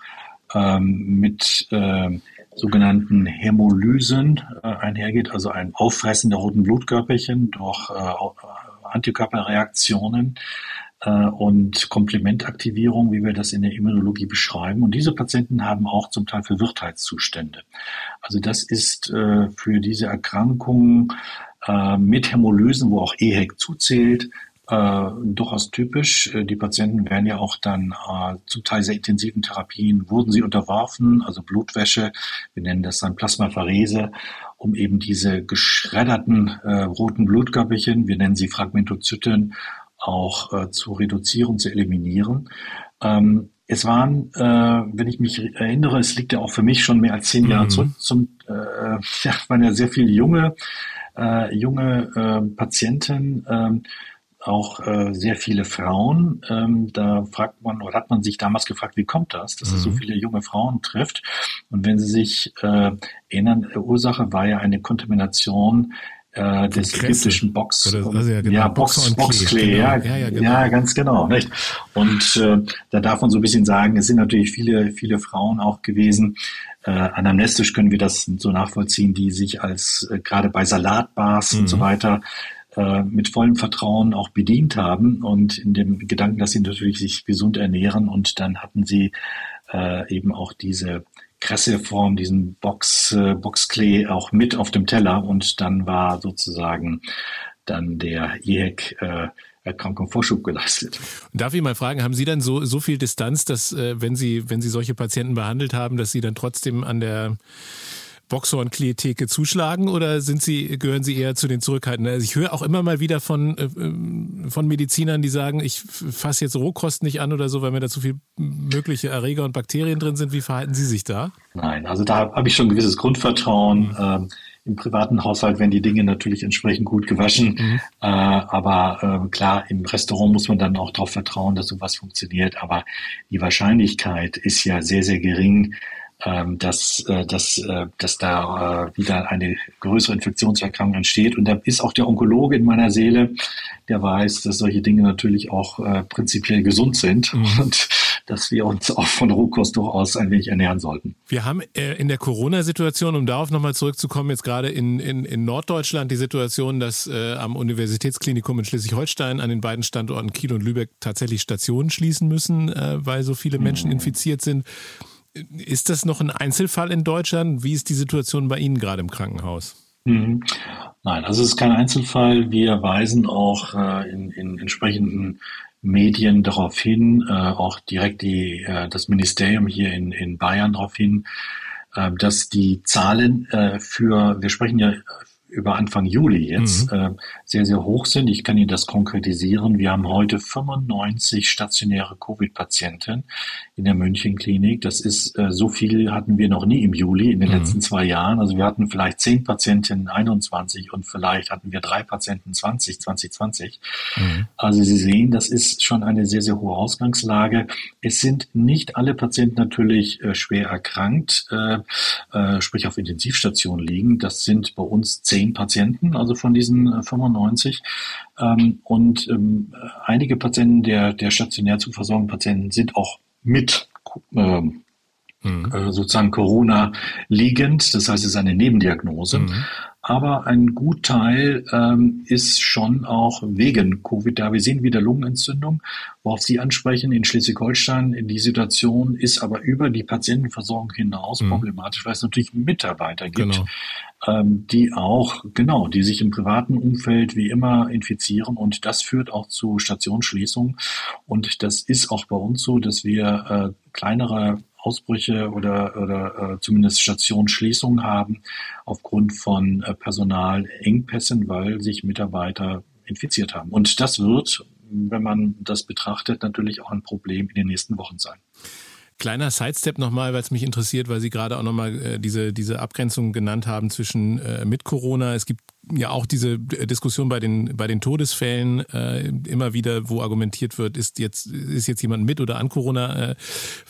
ähm, mit äh, sogenannten Hämolysen äh, einhergeht, also ein Auffressen der roten Blutkörperchen durch äh, Antikörperreaktionen und Komplementaktivierung, wie wir das in der Immunologie beschreiben. Und diese Patienten haben auch zum Teil Verwirrtheitszustände. Also das ist äh, für diese Erkrankungen äh, mit Hämolysen, wo auch EHEC zuzählt, äh, durchaus typisch. Äh, die Patienten werden ja auch dann äh, zum Teil sehr intensiven Therapien, wurden sie unterworfen, also Blutwäsche, wir nennen das dann Plasmapherese, um eben diese geschredderten äh, roten Blutkörperchen, wir nennen sie Fragmentozyten, auch äh, zu reduzieren, zu eliminieren. Ähm, es waren, äh, wenn ich mich erinnere, es liegt ja auch für mich schon mehr als zehn Jahre mhm. zurück, zum, äh, ja, waren ja sehr viele junge, äh, junge äh, Patienten, äh, auch äh, sehr viele Frauen. Ähm, da fragt man oder hat man sich damals gefragt, wie kommt das, dass mhm. es so mhm. viele junge Frauen trifft? Und wenn Sie sich äh, erinnern, Ursache war ja eine Kontamination äh, des ägyptischen Box, Oder, also ja, genau, ja, Box, Boxklee, genau. ja, ja, genau. ja, ganz genau. Nicht? Und äh, da darf man so ein bisschen sagen, es sind natürlich viele, viele Frauen auch gewesen. Äh, anamnestisch können wir das so nachvollziehen, die sich als äh, gerade bei Salatbars mhm. und so mhm. weiter äh, mit vollem Vertrauen auch bedient haben und in dem Gedanken, dass sie natürlich sich gesund ernähren und dann hatten sie äh, eben auch diese Kresseform, diesen Box, äh, Boxklee auch mit auf dem Teller und dann war sozusagen dann der EHEC äh, Erkrankung Vorschub geleistet. Darf ich mal fragen, haben Sie dann so, so viel Distanz, dass äh, wenn Sie, wenn Sie solche Patienten behandelt haben, dass Sie dann trotzdem an der Boxhorn-Klietheke zuschlagen oder sind Sie, gehören Sie eher zu den Zurückhaltenden? Also ich höre auch immer mal wieder von, äh, von Medizinern, die sagen, ich fasse jetzt Rohkost nicht an oder so, weil mir da zu viel mögliche Erreger und Bakterien drin sind. Wie verhalten Sie sich da? Nein, also da habe ich schon ein gewisses Grundvertrauen. Ähm, Im privaten Haushalt werden die Dinge natürlich entsprechend gut gewaschen. Mhm. Äh, aber äh, klar, im Restaurant muss man dann auch darauf vertrauen, dass sowas funktioniert. Aber die Wahrscheinlichkeit ist ja sehr, sehr gering, ähm, dass, äh, dass, äh, dass da äh, wieder eine größere Infektionserkrankung entsteht. Und da ist auch der Onkologe in meiner Seele, der weiß, dass solche Dinge natürlich auch prinzipiell gesund sind mhm. und dass wir uns auch von Rohkost durchaus ein wenig ernähren sollten. Wir haben in der Corona-Situation, um darauf nochmal zurückzukommen, jetzt gerade in, in, in Norddeutschland die Situation, dass äh, am Universitätsklinikum in Schleswig-Holstein an den beiden Standorten Kiel und Lübeck tatsächlich Stationen schließen müssen, äh, weil so viele Menschen mhm. infiziert sind. Ist das noch ein Einzelfall in Deutschland? Wie ist die Situation bei Ihnen gerade im Krankenhaus? Mhm. Nein, also es ist kein Einzelfall. Wir weisen auch äh, in, in entsprechenden Medien darauf hin, äh, auch direkt die, äh, das Ministerium hier in, in Bayern darauf hin, dass die Zahlen für, wir sprechen ja über Anfang Juli jetzt mhm. äh, sehr, sehr hoch sind. Ich kann Ihnen das konkretisieren. Wir haben heute 95 stationäre Covid-Patienten in der Münchenklinik. Das ist äh, so viel hatten wir noch nie im Juli in den mhm. letzten zwei Jahren. Also wir hatten vielleicht zehn Patienten 21 und vielleicht hatten wir drei Patienten 20, 2020. Mhm. Also Sie sehen, das ist schon eine sehr, sehr hohe Ausgangslage. Es sind nicht alle Patienten natürlich äh, schwer erkrankt, äh, äh, sprich auf Intensivstationen liegen. Das sind bei uns zehn zehn Patienten, also von diesen 95. Äh, ähm, und ähm, einige Patienten der, der stationär zu versorgenden Patienten sind auch mit ähm, mhm. Äh, sozusagen Corona liegend. Das heißt, es ist eine Nebendiagnose. Mhm aber ein Gutteil ähm, ist schon auch wegen Covid da. Wir sehen wieder Lungenentzündung, worauf Sie ansprechen. In Schleswig-Holstein die Situation ist aber über die Patientenversorgung hinaus mhm. problematisch, weil es natürlich Mitarbeiter gibt, genau. ähm, die auch, genau, die sich im privaten Umfeld wie immer infizieren und das führt auch zu Stationsschließungen. Und das ist auch bei uns so, dass wir äh, kleinere Ausbrüche oder, oder äh, zumindest Stationsschließungen haben aufgrund von äh, Personalengpässen, weil sich Mitarbeiter infiziert haben. Und das wird, wenn man das betrachtet, natürlich auch ein Problem in den nächsten Wochen sein. Kleiner Sidestep nochmal, weil es mich interessiert, weil Sie gerade auch nochmal äh, diese, diese Abgrenzung genannt haben zwischen äh, mit Corona. Es gibt ja auch diese Diskussion bei den, bei den Todesfällen äh, immer wieder, wo argumentiert wird, ist jetzt, ist jetzt jemand mit oder an Corona äh,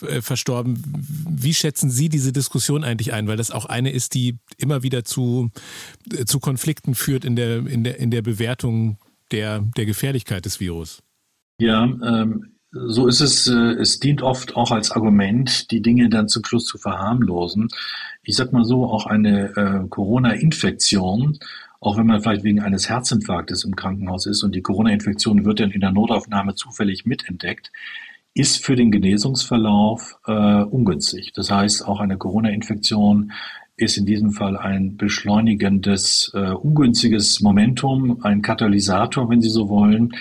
äh verstorben. Wie schätzen Sie diese Diskussion eigentlich ein? Weil das auch eine ist, die immer wieder zu, äh, zu Konflikten führt in der, in der, in der Bewertung der, der Gefährlichkeit des Virus. Ja, ähm, so ist es, äh, es dient oft auch als Argument, die Dinge dann zum Schluss zu verharmlosen. Ich sag mal so, auch eine äh, Corona-Infektion, auch wenn man vielleicht wegen eines Herzinfarktes im Krankenhaus ist und die Corona-Infektion wird dann in der Notaufnahme zufällig mitentdeckt, ist für den Genesungsverlauf äh, ungünstig. Das heißt, auch eine Corona-Infektion ist in diesem Fall ein beschleunigendes, äh, ungünstiges Momentum, ein Katalysator, wenn Sie so wollen,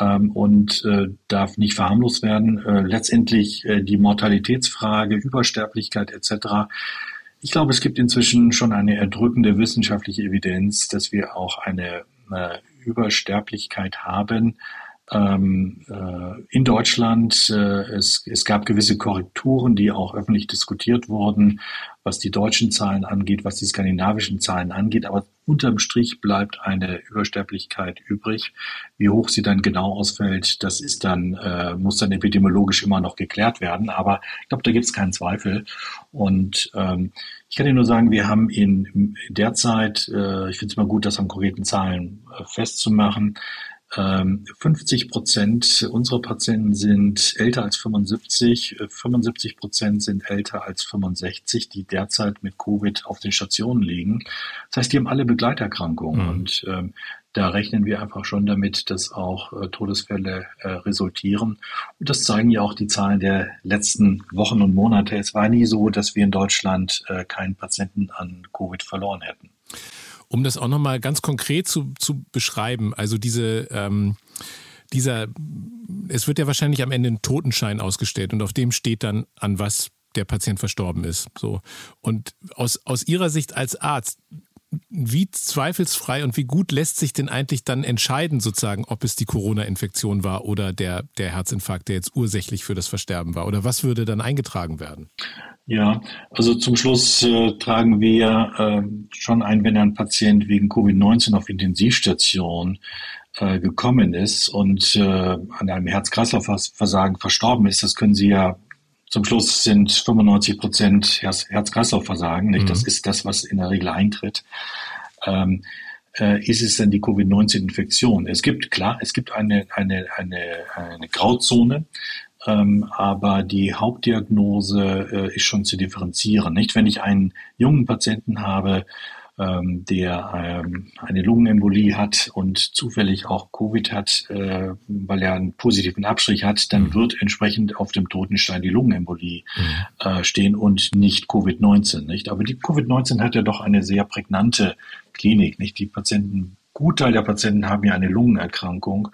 ähm, und äh, darf nicht verharmlost werden. Äh, letztendlich äh, die Mortalitätsfrage, Übersterblichkeit etc. Ich glaube, es gibt inzwischen schon eine erdrückende wissenschaftliche Evidenz, dass wir auch eine, eine Übersterblichkeit haben ähm, äh, in Deutschland. Äh, es, es gab gewisse Korrekturen, die auch öffentlich diskutiert wurden, was die deutschen Zahlen angeht, was die skandinavischen Zahlen angeht. Aber unterm Strich bleibt eine Übersterblichkeit übrig. Wie hoch sie dann genau ausfällt, das ist dann, äh, muss dann epidemiologisch immer noch geklärt werden. Aber ich glaube, da gibt es keinen Zweifel. Und ähm, ich kann Ihnen nur sagen, wir haben in derzeit, äh, ich finde es immer gut, das an konkreten Zahlen äh, festzumachen, 50 ähm, Prozent unserer Patienten sind älter als 75, 75 Prozent sind älter als 65, die derzeit mit Covid auf den Stationen liegen. Das heißt, die haben alle Begleiterkrankungen. Mhm. Und ähm, Da rechnen wir einfach schon damit, dass auch äh, Todesfälle äh, resultieren. Und das zeigen ja auch die Zahlen der letzten Wochen und Monate. Es war nie so, dass wir in Deutschland äh, keinen Patienten an Covid verloren hätten. Um das auch nochmal ganz konkret zu, zu beschreiben, also diese ähm, dieser, es wird ja wahrscheinlich am Ende ein Totenschein ausgestellt und auf dem steht dann, an was der Patient verstorben ist. So. Und aus, aus Ihrer Sicht als Arzt, wie zweifelsfrei und wie gut lässt sich denn eigentlich dann entscheiden, sozusagen, ob es die Corona-Infektion war oder der, der Herzinfarkt, der jetzt ursächlich für das Versterben war? Oder was würde dann eingetragen werden? Ja, also zum Schluss äh, tragen wir äh, schon ein, wenn ein Patient wegen Covid-19 auf Intensivstation äh, gekommen ist und äh, an einem Herz-Kreislauf-Versagen verstorben ist, das können Sie ja zum Schluss sind 95 Prozent Herz-Kreislauf-Versagen. Mhm. Das ist das, was in der Regel eintritt. Ähm, äh, ist es denn die Covid-19-Infektion? Es gibt, klar, es gibt eine, eine, eine, eine Grauzone, ähm, aber die Hauptdiagnose äh, ist schon zu differenzieren. Nicht, wenn ich einen jungen Patienten habe, ähm, der ähm, eine Lungenembolie hat und zufällig auch Covid hat, äh, weil er einen positiven Abstrich hat, dann mhm. wird entsprechend auf dem Totenstein die Lungenembolie mhm. äh, stehen und nicht Covid-19. Nicht? Aber die Covid-19 hat ja doch eine sehr prägnante Klinik. Nicht? Die Patienten Gutteil der Patienten haben ja eine Lungenerkrankung,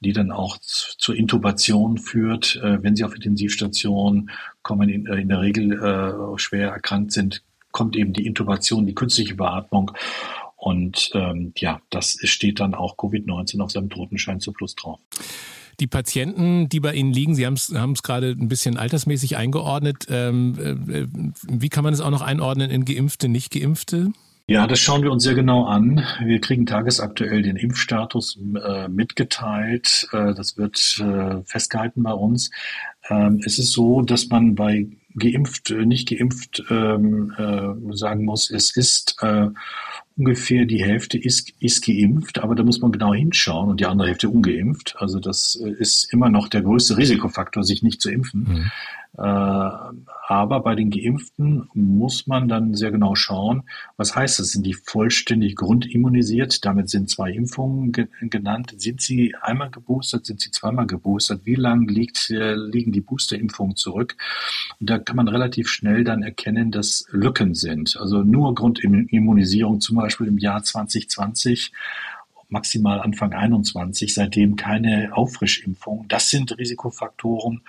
die dann auch zur Intubation führt. Äh, wenn sie auf Intensivstation kommen, in, in der Regel äh, schwer erkrankt sind, kommt eben die Intubation, die künstliche Beatmung. Und ähm, ja, das steht dann auch Covid-19 auf seinem Totenschein zu Plus drauf. Die Patienten, die bei Ihnen liegen, Sie haben es gerade ein bisschen altersmäßig eingeordnet. Ähm, äh, wie kann man es auch noch einordnen in Geimpfte, nicht Geimpfte? Ja, das schauen wir uns sehr genau an. Wir kriegen tagesaktuell den Impfstatus äh, mitgeteilt. Äh, das wird äh, festgehalten bei uns. Ähm, es ist so, dass man bei geimpft, äh, nicht geimpft ähm, äh, sagen muss, es ist äh, ungefähr die Hälfte ist, ist geimpft, aber da muss man genau hinschauen und die andere Hälfte ungeimpft. Also das ist immer noch der größte Risikofaktor, sich nicht zu impfen. Mhm. Äh, aber bei den Geimpften muss man dann sehr genau schauen, was heißt das? Sind die vollständig grundimmunisiert? Damit sind zwei Impfungen genannt. Sind sie einmal geboostert? Sind sie zweimal geboostert? Wie lange liegt, äh, liegen die Boosterimpfungen zurück? Und da kann man relativ schnell dann erkennen, dass Lücken sind. Also nur Grundimmunisierung, zum Beispiel im Jahr 2020 maximal Anfang 21, seitdem keine Auffrischimpfung. Das sind Risikofaktoren.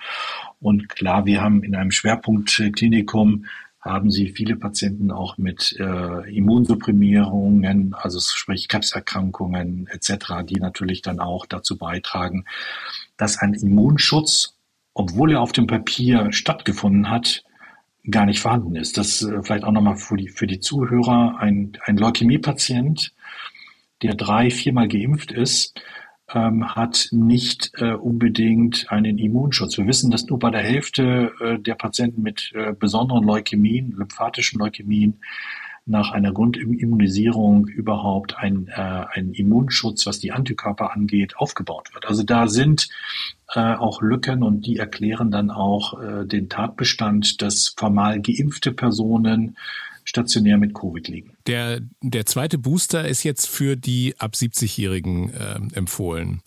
Und klar, wir haben in einem Schwerpunktklinikum haben sie viele Patienten auch mit äh, Immunsupprimierungen, also sprich Krebserkrankungen etc., die natürlich dann auch dazu beitragen, dass ein Immunschutz, obwohl er auf dem Papier stattgefunden hat, gar nicht vorhanden ist. Das äh, vielleicht auch nochmal für die, für die Zuhörer. Ein, ein Leukämiepatient der drei, viermal geimpft ist, ähm, hat nicht äh, unbedingt einen Immunschutz. Wir wissen, dass nur bei der Hälfte äh, der Patienten mit äh, besonderen Leukämien, lymphatischen Leukämien, nach einer Grundimmunisierung überhaupt ein, äh, ein Immunschutz, was die Antikörper angeht, aufgebaut wird. Also da sind äh, auch Lücken und die erklären dann auch äh, den Tatbestand, dass formal geimpfte Personen stationär mit Covid liegen. Der, der zweite Booster ist jetzt für die ab 70-Jährigen äh, empfohlen.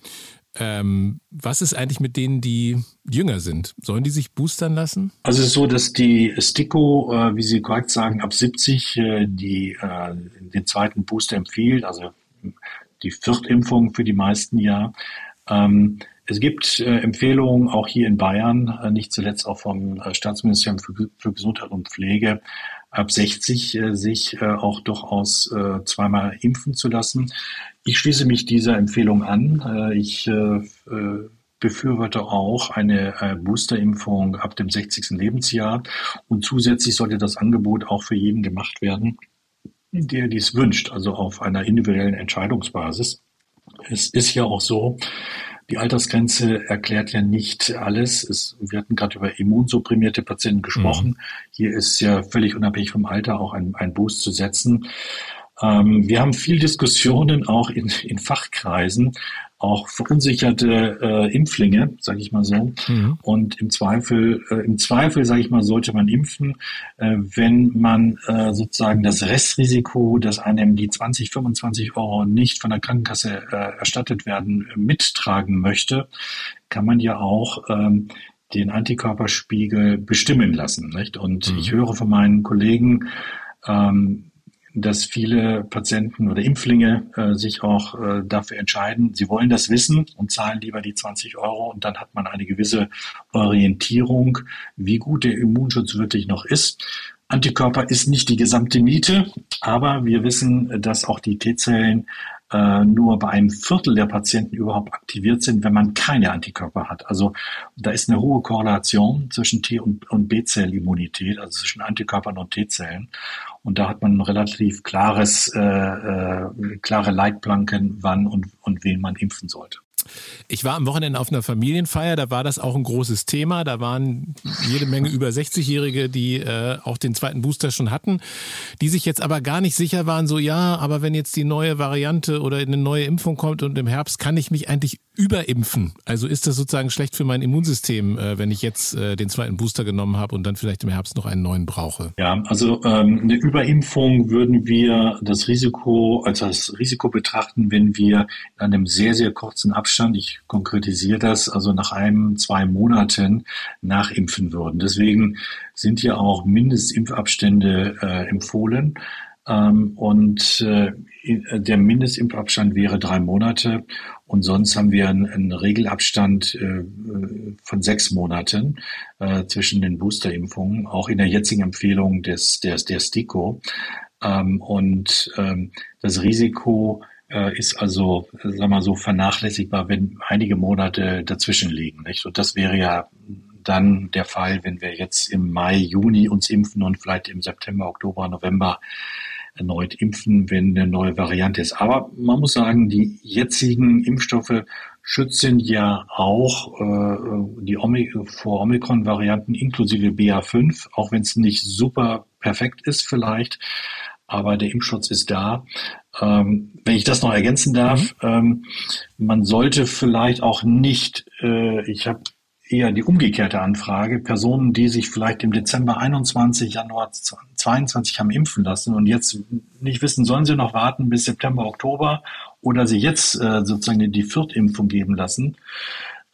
Ähm, was ist eigentlich mit denen, die jünger sind? Sollen die sich boostern lassen? Also es ist so, dass die STIKO, äh, wie Sie korrekt sagen, ab 70 äh, die, äh, den zweiten Booster empfiehlt, also die Viertimpfung für die meisten ja. Ähm, es gibt äh, Empfehlungen auch hier in Bayern, äh, nicht zuletzt auch vom äh, Staatsministerium für, für, Gesundheit und Pflege, ab 60 äh, sich äh, auch durchaus äh, zweimal impfen zu lassen. Ich schließe mich dieser Empfehlung an. Äh, ich äh, befürworte auch eine Boosterimpfung ab dem 60. Lebensjahr und zusätzlich sollte das Angebot auch für jeden gemacht werden, der dies wünscht, also auf einer individuellen Entscheidungsbasis. Es ist ja auch so, die Altersgrenze erklärt ja nicht alles. Es, wir hatten gerade über immunsupprimierte Patienten gesprochen. Mhm. Hier ist ja völlig unabhängig vom Alter auch ein, ein Boost zu setzen. Ähm, wir haben viel Diskussionen auch in, in Fachkreisen, auch verunsicherte äh, Impflinge, sage ich mal so. Mhm. Und im Zweifel, äh, im Zweifel, sage ich mal, sollte man impfen, äh, wenn man äh, sozusagen das Restrisiko, dass einem die 20, 25 Euro nicht von der Krankenkasse äh, erstattet werden, mittragen möchte, kann man ja auch ähm, den Antikörperspiegel bestimmen lassen. Nicht? Und mhm. ich höre von meinen Kollegen, ähm, dass viele Patienten oder Impflinge äh, sich auch äh, dafür entscheiden, sie wollen das wissen und zahlen lieber die 20 Euro und dann hat man eine gewisse Orientierung, wie gut der Immunschutz wirklich noch ist. Antikörper ist nicht die gesamte Miete, aber wir wissen, dass auch die T-Zellen nur bei einem Viertel der Patienten überhaupt aktiviert sind, wenn man keine Antikörper hat. Also da ist eine hohe Korrelation zwischen T- und, und B-Zellimmunität, also zwischen Antikörpern und T-Zellen. Und da hat man ein relativ klares, äh, äh, klare Leitplanken, wann und, und wen man impfen sollte. Ich war am Wochenende auf einer Familienfeier, da war das auch ein großes Thema. Da waren jede Menge über 60-Jährige, die äh, auch den zweiten Booster schon hatten, die sich jetzt aber gar nicht sicher waren, so ja, aber wenn jetzt die neue Variante oder eine neue Impfung kommt und im Herbst, kann ich mich eigentlich überimpfen? Also ist das sozusagen schlecht für mein Immunsystem, äh, wenn ich jetzt äh, den zweiten Booster genommen habe und dann vielleicht im Herbst noch einen neuen brauche? Ja, also ähm, eine Überimpfung würden wir das Risiko als das Risiko betrachten, wenn wir in einem sehr, sehr kurzen Abstand, ich konkretisiere das, also nach einem, zwei Monaten nachimpfen würden. Deswegen sind hier auch Mindestimpfabstände äh, empfohlen. Ähm, und äh, der Mindestimpfabstand wäre drei Monate und sonst haben wir einen, einen Regelabstand äh, von sechs Monaten äh, zwischen den Boosterimpfungen, auch in der jetzigen Empfehlung des, des, der STIKO. Ähm, und ähm, das Risiko äh, ist also, sagen wir so, vernachlässigbar, wenn einige Monate dazwischen liegen. Nicht? Und das wäre ja dann der Fall, wenn wir jetzt im Mai, Juni uns impfen und vielleicht im September, Oktober, November erneut impfen, wenn eine neue Variante ist. Aber man muss sagen, die jetzigen Impfstoffe schützen ja auch äh, die Omi vor Omikron-Varianten inklusive BA5, auch wenn es nicht super perfekt ist vielleicht. Aber der Impfschutz ist da. Ähm, wenn ich das noch ergänzen darf, mhm. ähm, man sollte vielleicht auch nicht, äh, ich habe eher die umgekehrte Anfrage. Personen, die sich vielleicht im Dezember 21, Januar 22 haben impfen lassen und jetzt nicht wissen, sollen sie noch warten bis September, Oktober oder sie jetzt äh, sozusagen die Viertimpfung geben lassen,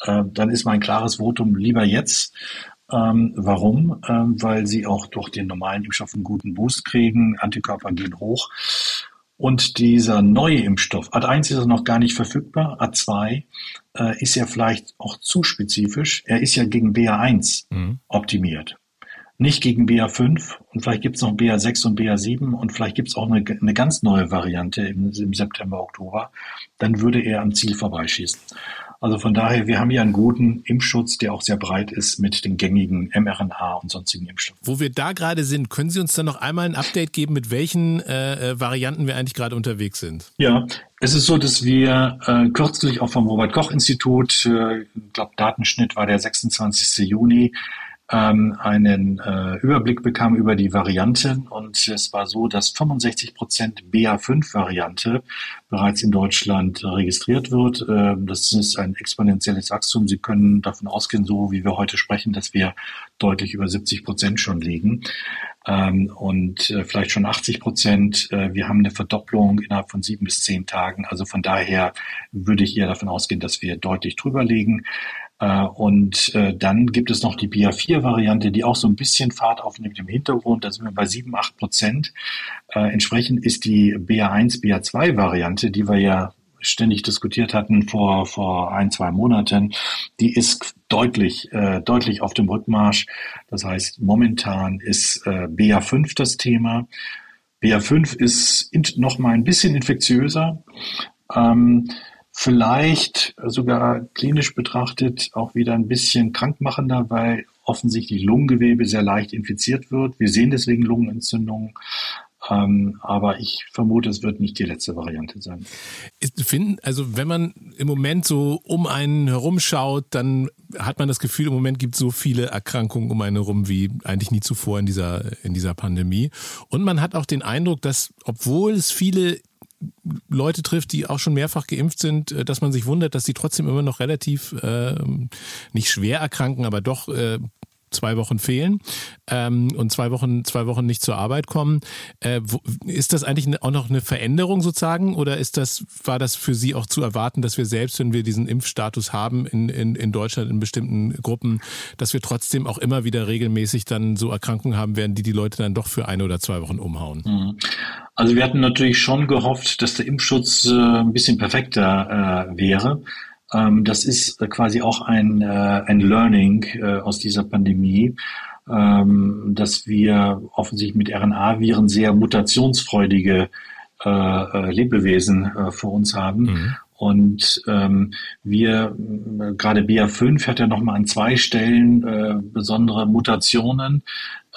äh, dann ist mein klares Votum lieber jetzt. Ähm, warum? Ähm, weil sie auch durch den normalen Impfstoff einen guten Boost kriegen, Antikörper gehen hoch. Und dieser neue Impfstoff, AD1 ist noch gar nicht verfügbar, AD2 äh, ist ja vielleicht auch zu spezifisch. Er ist ja gegen BA1 mhm. optimiert. Nicht gegen BA5 und vielleicht gibt es noch BA6 und BA7 und vielleicht gibt es auch eine, eine, ganz neue Variante im, im September, Oktober. Dann würde er am Ziel vorbeischießen. Also von daher, wir haben hier einen guten Impfschutz, der auch sehr breit ist mit den gängigen mRNA und sonstigen Impfstoffen. Wo wir da gerade sind, können Sie uns dann noch einmal ein Update geben, mit welchen äh, äh Varianten wir eigentlich gerade unterwegs sind? Ja, es ist so, dass wir äh, kürzlich auch vom Robert Koch Institut, äh, ich glaube Datenschnitt war der 26. Juni, ähm, einen äh, Überblick bekam über die Varianten und es war so, dass 65 Prozent BA5-Variante bereits in Deutschland registriert wird. Äh, das ist ein exponentielles Wachstum. Sie können davon ausgehen, so wie wir heute sprechen, dass wir deutlich über 70 Prozent schon liegen. Ähm, und äh, vielleicht schon 80 Prozent. Äh, wir haben eine Verdopplung innerhalb von sieben bis zehn Tagen. Also von daher würde ich eher davon ausgehen, dass wir deutlich drüber liegen. Äh, und äh, dann gibt es noch die BA4-Variante, die auch so ein bisschen Fahrt aufnimmt im Hintergrund. Da sind wir bei 7, 8 Prozent. Äh, entsprechend ist die BA1, BA2-Variante, die wir ja ständig diskutiert hatten vor, vor ein, zwei Monaten, die ist deutlich, äh, deutlich auf dem Rückmarsch. Das heißt, momentan ist äh, BA5 das Thema. BA5 ist noch mal ein bisschen infektiöser. Ähm, vielleicht sogar klinisch betrachtet auch wieder ein bisschen krankmachender, weil offensichtlich Lungengewebe sehr leicht infiziert wird. Wir sehen deswegen Lungenentzündungen. Ähm, aber ich vermute, es wird nicht die letzte Variante sein. Also wenn man im Moment so um einen herumschaut, dann hat man das Gefühl, im Moment gibt es so viele Erkrankungen um einen herum wie eigentlich nie zuvor in dieser, in dieser Pandemie. Und man hat auch den Eindruck, dass obwohl es viele Leute trifft, die auch schon mehrfach geimpft sind, äh, dass man sich wundert, dass sie trotzdem immer noch relativ äh, nicht schwer erkranken, aber doch äh, zwei Wochen fehlen ähm, und zwei Wochen, zwei Wochen nicht zur Arbeit kommen. Äh, wo, ist das eigentlich auch noch eine Veränderung sozusagen oder ist das, war das für Sie auch zu erwarten, dass wir selbst, wenn wir diesen Impfstatus haben in, in, in Deutschland in bestimmten Gruppen, dass wir trotzdem auch immer wieder regelmäßig dann so Erkrankungen haben werden, die die Leute dann doch für eine oder zwei Wochen umhauen? Mhm. Also wir hatten natürlich schon gehofft, dass der Impfschutz äh, ein bisschen perfekter äh, wäre. Ähm, das ist quasi auch ein, äh, ein Learning äh, aus dieser Pandemie, ähm, dass wir offensichtlich mit RNA-Viren sehr mutationsfreudige äh, Lebewesen vor uns haben. Mhm. Und ähm, wir, gerade BA5 hat ja nochmal an zwei Stellen äh, besondere Mutationen,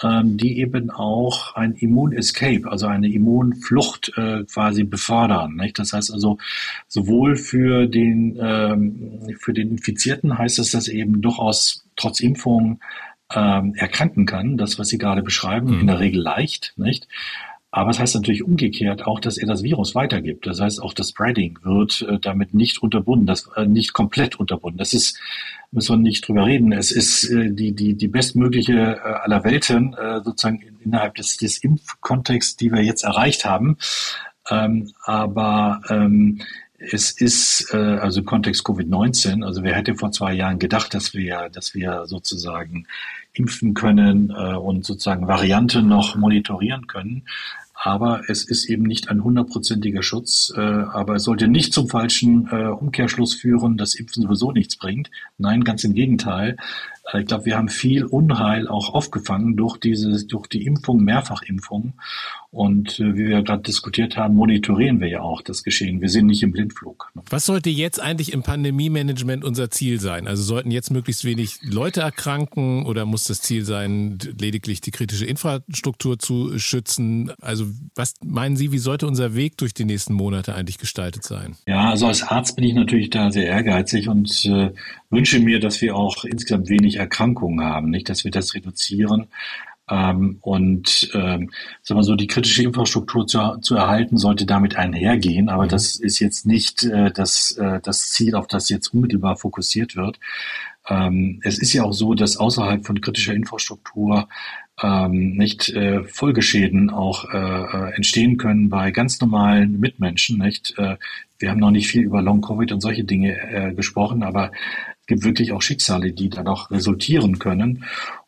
ähm, die eben auch ein Immun-Escape, also eine Immunflucht äh, quasi befördern. Nicht? Das heißt also, sowohl für den, ähm, für den Infizierten heißt es, dass er eben durchaus trotz Impfung ähm, erkranken kann, das, was Sie gerade beschreiben, mhm. in der Regel leicht, nicht? Aber es heißt natürlich umgekehrt auch, dass er das Virus weitergibt. Das heißt, auch das Spreading wird äh, damit nicht unterbunden, das äh, nicht komplett unterbunden. Das ist, müssen wir nicht drüber reden. Es ist äh, die, die, die bestmögliche äh, aller Welten, äh, sozusagen innerhalb des, des Impfkontexts, die wir jetzt erreicht haben. Ähm, aber ähm, es ist äh, also Kontext Covid-19. Also wer hätte vor zwei Jahren gedacht, dass wir, dass wir sozusagen impfen können äh, und sozusagen Varianten noch monitorieren können. Aber es ist eben nicht ein hundertprozentiger Schutz. Äh, aber es sollte nicht zum falschen äh, Umkehrschluss führen, dass Impfen sowieso nichts bringt. Nein, ganz im Gegenteil. Äh, ich glaube, wir haben viel Unheil auch aufgefangen durch diese, durch die Impfung, Mehrfachimpfung. Und äh, wie wir gerade diskutiert haben, monitorieren wir ja auch das Geschehen. Wir sind nicht im Blindflug. Ne? Was sollte jetzt eigentlich im Pandemie-Management unser Ziel sein? Also sollten jetzt möglichst wenig Leute erkranken oder muss das Ziel sein, lediglich die kritische Infrastruktur zu schützen? Also was meinen Sie, wie sollte unser Weg durch die nächsten Monate eigentlich gestaltet sein? Ja, also als Arzt bin ich natürlich da sehr ehrgeizig und äh, wünsche mir, dass wir auch insgesamt wenig Erkrankungen haben, nicht, dass wir das reduzieren. Ähm, und ähm, sagen wir so, die kritische Infrastruktur zu, zu erhalten, sollte damit einhergehen. Aber mhm. das ist jetzt nicht äh, das, äh, das Ziel, auf das jetzt unmittelbar fokussiert wird. Ähm, es ist ja auch so, dass außerhalb von kritischer Infrastruktur ähm, nicht äh, Folgeschäden auch äh, äh entstehen können bei ganz normalen Mitmenschen. Nicht? Äh, wir haben noch nicht viel über Long Covid und solche Dinge äh, gesprochen, aber es gibt wirklich auch Schicksale, die da noch resultieren können.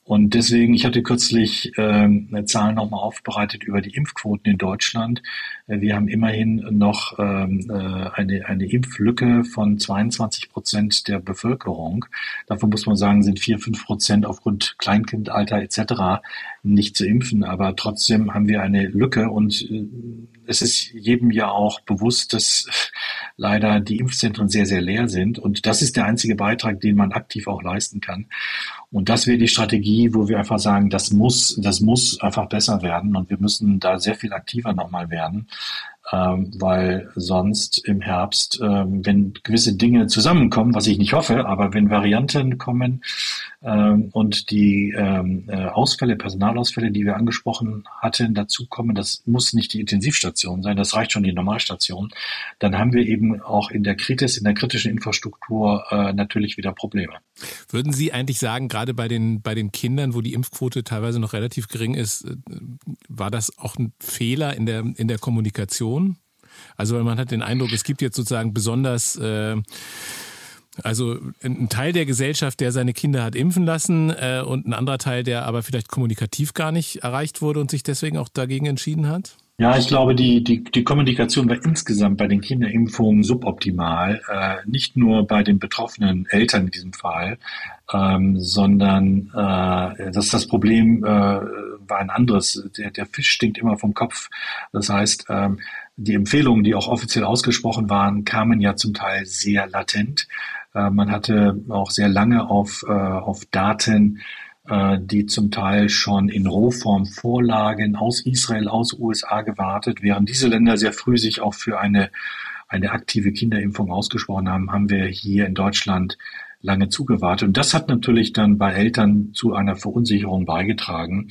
Und deswegen, ich hatte kürzlich eine Zahl nochmal aufbereitet über die Impfquoten in Deutschland. Äh, wir haben immerhin noch ähm, äh, eine, eine Impflücke von 22 Prozent der Bevölkerung. Davon muss man sagen, sind vier, fünf Prozent aufgrund Kleinkindalter etc. nicht zu impfen. Aber trotzdem haben wir eine Lücke und äh, es ist jedem ja auch bewusst, dass leider die Impfzentren sehr, sehr leer sind. Und das ist der einzige Beitrag, den man aktiv auch leisten kann. Und das wäre die Strategie, wo wir einfach sagen, das muss, das muss einfach besser werden und wir müssen da sehr viel aktiver nochmal werden ähm, weil sonst im Herbst, ähm, wenn gewisse Dinge zusammenkommen, was ich nicht hoffe, aber wenn Varianten kommen ähm, und die ähm, äh, Ausfälle, Personalausfälle, die wir angesprochen hatten, dazu kommen, das muss nicht die Intensivstation sein, das reicht schon die Normalstation, dann haben wir eben auch in der Kritis, in der kritischen Infrastruktur äh, natürlich wieder Probleme. Würden Sie eigentlich sagen, gerade bei den, bei den Kindern, wo die Impfquote teilweise noch relativ gering ist, äh, war das auch ein Fehler in der, in der Kommunikation? Also man hat den Eindruck, es gibt jetzt sozusagen besonders äh, also ein Teil der Gesellschaft, der seine Kinder hat impfen lassen äh, und ein anderer Teil, der aber vielleicht kommunikativ gar nicht erreicht wurde und sich deswegen auch dagegen entschieden hat? Ja, ich glaube, die, die, die Kommunikation war insgesamt bei den Kinderimpfungen suboptimal. Äh, nicht nur bei den betroffenen Eltern in diesem Fall, ähm, sondern äh, dass das Problem äh, war ein anderes. Der, der Fisch stinkt immer vom Kopf. Das heißt, ähm, die Empfehlungen, die auch offiziell ausgesprochen waren, kamen ja zum Teil sehr latent. Äh, man hatte auch sehr lange auf, äh, auf Daten die zum Teil schon in Rohform vorlagen, aus Israel, aus USA gewartet. Während diese Länder sehr früh sich auch für eine, eine aktive Kinderimpfung ausgesprochen haben, haben wir hier in Deutschland lange zugewartet. Und das hat natürlich dann bei Eltern zu einer Verunsicherung beigetragen.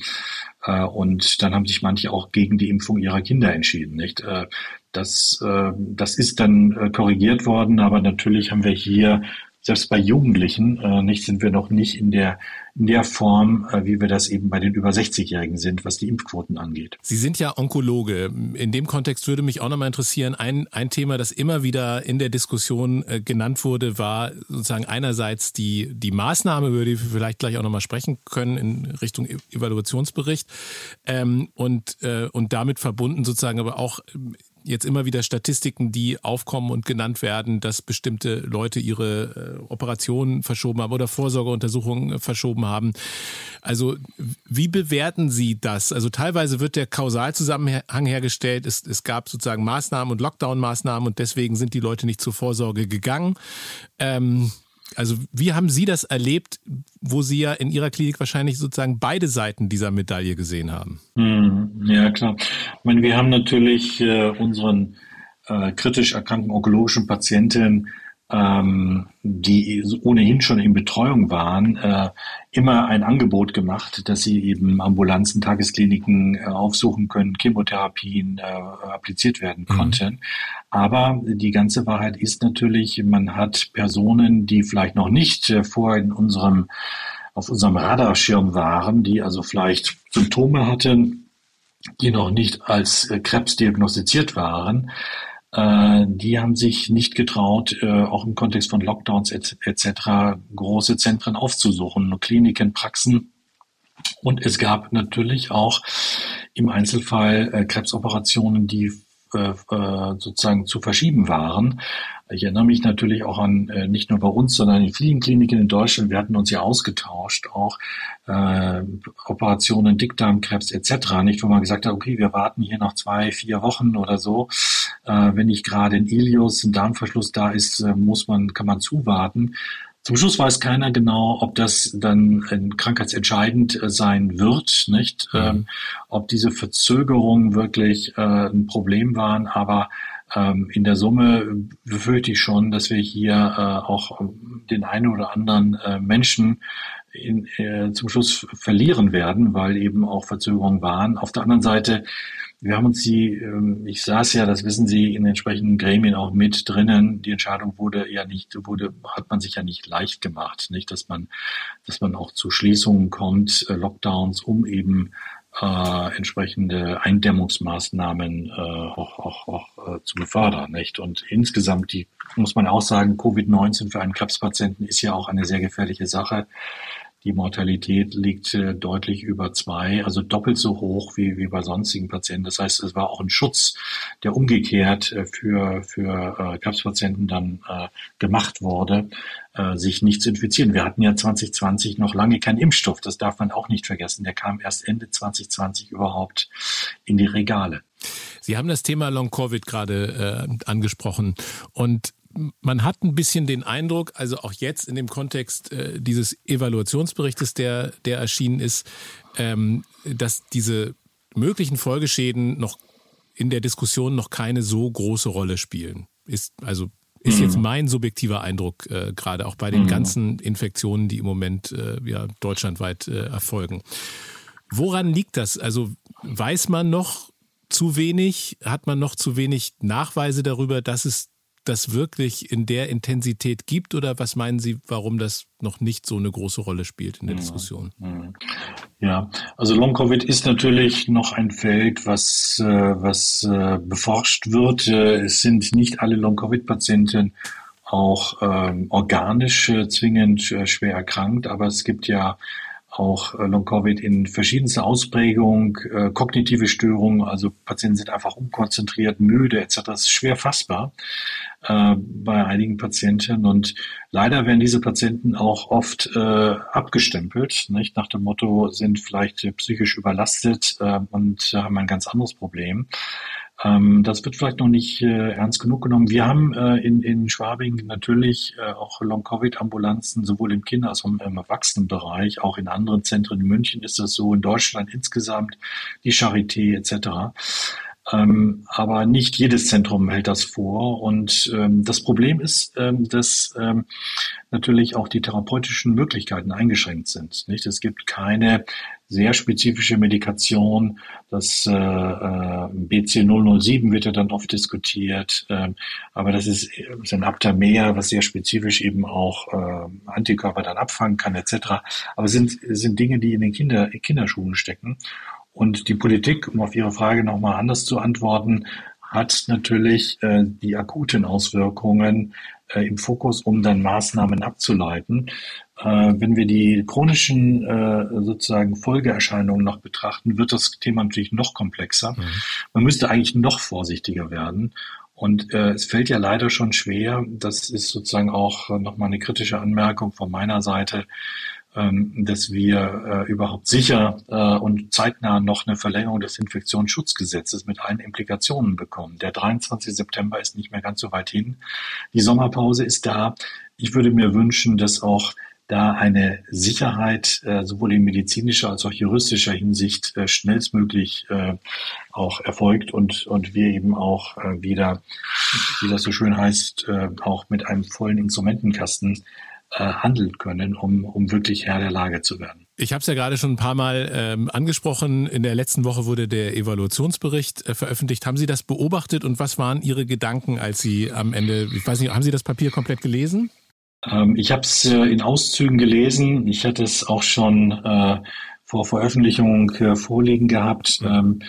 Äh, und dann haben sich manche auch gegen die Impfung ihrer Kinder entschieden. Nicht? Äh, das, das ist dann korrigiert worden, aber natürlich haben wir hier selbst bei Jugendlichen äh, nicht sind wir noch nicht in der in der Form, äh, wie wir das eben bei den über 60-Jährigen sind, was die Impfquoten angeht. Sie sind ja Onkologe. In dem Kontext würde mich auch nochmal interessieren, ein, ein Thema, das immer wieder in der Diskussion äh, genannt wurde, war sozusagen einerseits die, die Maßnahme, über die wir vielleicht gleich auch nochmal sprechen können in Richtung Evaluationsbericht ähm, und, äh, und damit verbunden sozusagen aber auch jetzt immer wieder Statistiken, die aufkommen und genannt werden, dass bestimmte Leute ihre äh, Operationen verschoben haben oder Vorsorgeuntersuchungen verschoben haben. Also wie bewerten Sie das? Also teilweise wird der Kausalzusammenhang hergestellt. Es, es gab sozusagen Maßnahmen und Lockdown-Maßnahmen und deswegen sind die Leute nicht zur Vorsorge gegangen. Ähm, also wie haben Sie das erlebt, wo Sie ja in Ihrer Klinik wahrscheinlich sozusagen beide Seiten dieser Medaille gesehen haben? Hm, ja, klar. Ich meine, wir haben natürlich äh, unseren äh, kritisch erkrankten onkologischen Patienten ähm, die ohnehin schon in Betreuung waren, äh, immer ein Angebot gemacht, dass sie eben Ambulanzen, Tageskliniken äh, aufsuchen können, Chemotherapien äh, appliziert werden mhm. konnten. Mhm. Aber die ganze Wahrheit ist natürlich, man hat Personen, die vielleicht noch nicht äh, vor in unserem auf unserem Radarschirm waren, die also vielleicht Symptome hatten, die noch nicht als äh, Krebs diagnostiziert waren, die haben sich nicht getraut, äh, auch im Kontext von Lockdowns etc. große Zentren aufzusuchen, Kliniken, Praxen. Und es gab natürlich auch im Einzelfall äh, Krebsoperationen, die sozusagen zu verschieben waren. Ich erinnere mich natürlich auch an, äh, nicht nur bei uns, sondern in vielen Kliniken in Deutschland, wir hatten uns ja ausgetauscht, auch äh, Operationen, Dickdarmkrebs etc., nicht, wo man gesagt hat, okay, wir warten hier noch zwei, vier Wochen oder so. Äh, wenn nicht gerade ein Ilius, ein Darmverschluss da ist, äh, muss man, kann man zuwarten. Zum Schluss weiß keiner genau, ob das dann krankheitsentscheidend äh, sein wird, nicht? Mhm. Ähm, ob diese Verzögerungen wirklich äh, ein Problem waren, aber ähm, in der Summe befürchte ich schon, dass wir hier äh, auch den einen oder anderen äh, Menschen in, zum Schluss verlieren werden, weil eben auch Verzögerungen waren. Auf der anderen Seite, wir haben uns die, ähm, ich saß ja, das wissen Sie, in entsprechenden Gremien auch mit drinnen. Die Entscheidung wurde ja nicht, wurde, hat man sich ja nicht leicht gemacht, nicht, dass man, dass man auch zu Schließungen kommt, äh, Lockdowns, um eben äh, entsprechende Eindämmungsmaßnahmen äh, auch, auch, auch äh, zu befördern. Nicht? Und insgesamt, die muss man auch sagen, Covid-19 für einen Krebspatienten ist ja auch eine sehr gefährliche Sache. Die Mortalität liegt äh, deutlich über zwei, also doppelt so hoch wie, wie bei sonstigen Patienten. Das heißt, es war auch ein Schutz, der umgekehrt äh, für, für äh, Krebspatienten dann gemacht wurde, sich nicht zu infizieren. Wir hatten ja 2020 noch lange keinen Impfstoff. Das darf man auch nicht vergessen. Der kam erst Ende 2020 überhaupt in die Regale. Sie haben das Thema Long Covid gerade äh, angesprochen und man hat ein bisschen den Eindruck, also auch jetzt in dem Kontext äh, dieses Evaluationsberichtes, der, der erschienen ist, ähm, dass diese möglichen Folgeschäden noch in der Diskussion noch keine so große Rolle spielen. Ist also ist jetzt mhm. mein subjektiver Eindruck äh, gerade auch bei den mhm. ganzen Infektionen, die im Moment äh, ja deutschlandweit äh, erfolgen. Woran liegt das? Also weiß man noch zu wenig? Hat man noch zu wenig Nachweise darüber, dass es das wirklich in der Intensität gibt oder was meinen Sie, warum das noch nicht so eine große Rolle spielt in der Diskussion? Ja, also Long Covid ist natürlich noch ein Feld, was, äh, was äh, beforscht wird. Äh, es sind nicht alle Long Covid Patienten auch ähm, organisch zwingend schwer erkrankt, aber es gibt ja auch Long-Covid in verschiedenster Ausprägung, äh, kognitive Störungen, also Patienten sind einfach unkonzentriert, müde etc. Das ist schwer fassbar. äh, bei einigen Patienten. Und leider werden diese Patienten auch oft äh, abgestempelt, nicht? nach dem Motto, sind vielleicht psychisch überlastet äh, und haben ein ganz anderes Problem. Ähm, das wird vielleicht noch nicht äh, ernst genug genommen. Wir haben äh, in, in Schwabing natürlich äh, auch Long-Covid-Ambulanzen, sowohl im Kinder- als auch im Erwachsenenbereich. Auch in anderen Zentren in München ist das so, in Deutschland insgesamt, die Charité etc. Ähm, aber nicht jedes Zentrum hält das vor. Und ähm, das Problem ist, ähm, dass ähm, natürlich auch die therapeutischen Möglichkeiten eingeschränkt sind. Nicht? Es gibt keine sehr spezifische Medikation. Das äh, äh, BC 007 wird ja dann oft diskutiert. Äh, aber das ist, ist ein Aptamer, was sehr spezifisch eben auch äh, Antikörper dann abfangen kann etc. Aber sind, sind Dinge, die in den Kinder, in Kinderschuhen stecken. Und die Politik, um auf Ihre Frage nochmal anders zu antworten, hat natürlich äh, die akuten Auswirkungen im Fokus, um dann Maßnahmen abzuleiten. Äh, wenn wir die chronischen äh, sozusagen Folgeerscheinungen noch betrachten, wird das Thema natürlich noch komplexer. Mhm. Man müsste eigentlich noch vorsichtiger werden. Und äh, es fällt ja leider schon schwer, das ist sozusagen auch nochmal eine kritische Anmerkung von meiner Seite, dass wir äh, überhaupt sicher äh, und zeitnah noch eine Verlängerung des Infektionsschutzgesetzes mit allen Implikationen bekommen. Der 23. September ist nicht mehr ganz so weit hin. Die Sommerpause ist da. Ich würde mir wünschen, dass auch da eine Sicherheit äh, sowohl in medizinischer als auch juristischer Hinsicht äh, schnellstmöglich äh, auch erfolgt und, und wir eben auch äh, wieder, wie das so schön heißt, auch mit einem vollen Instrumentenkasten handeln können, um, um wirklich Herr der Lage zu werden. Ich habe es ja gerade schon ein paar Mal ähm, angesprochen. In der letzten Woche wurde der Evaluationsbericht äh, veröffentlicht. Haben Sie das beobachtet und was waren Ihre Gedanken, als Sie am Ende, ich weiß nicht, haben Sie das Papier komplett gelesen? Ähm, ich habe es äh, in Auszügen gelesen. Ich hatte es auch schon äh, vor Veröffentlichung äh, vorliegen gehabt. Mhm. Ähm,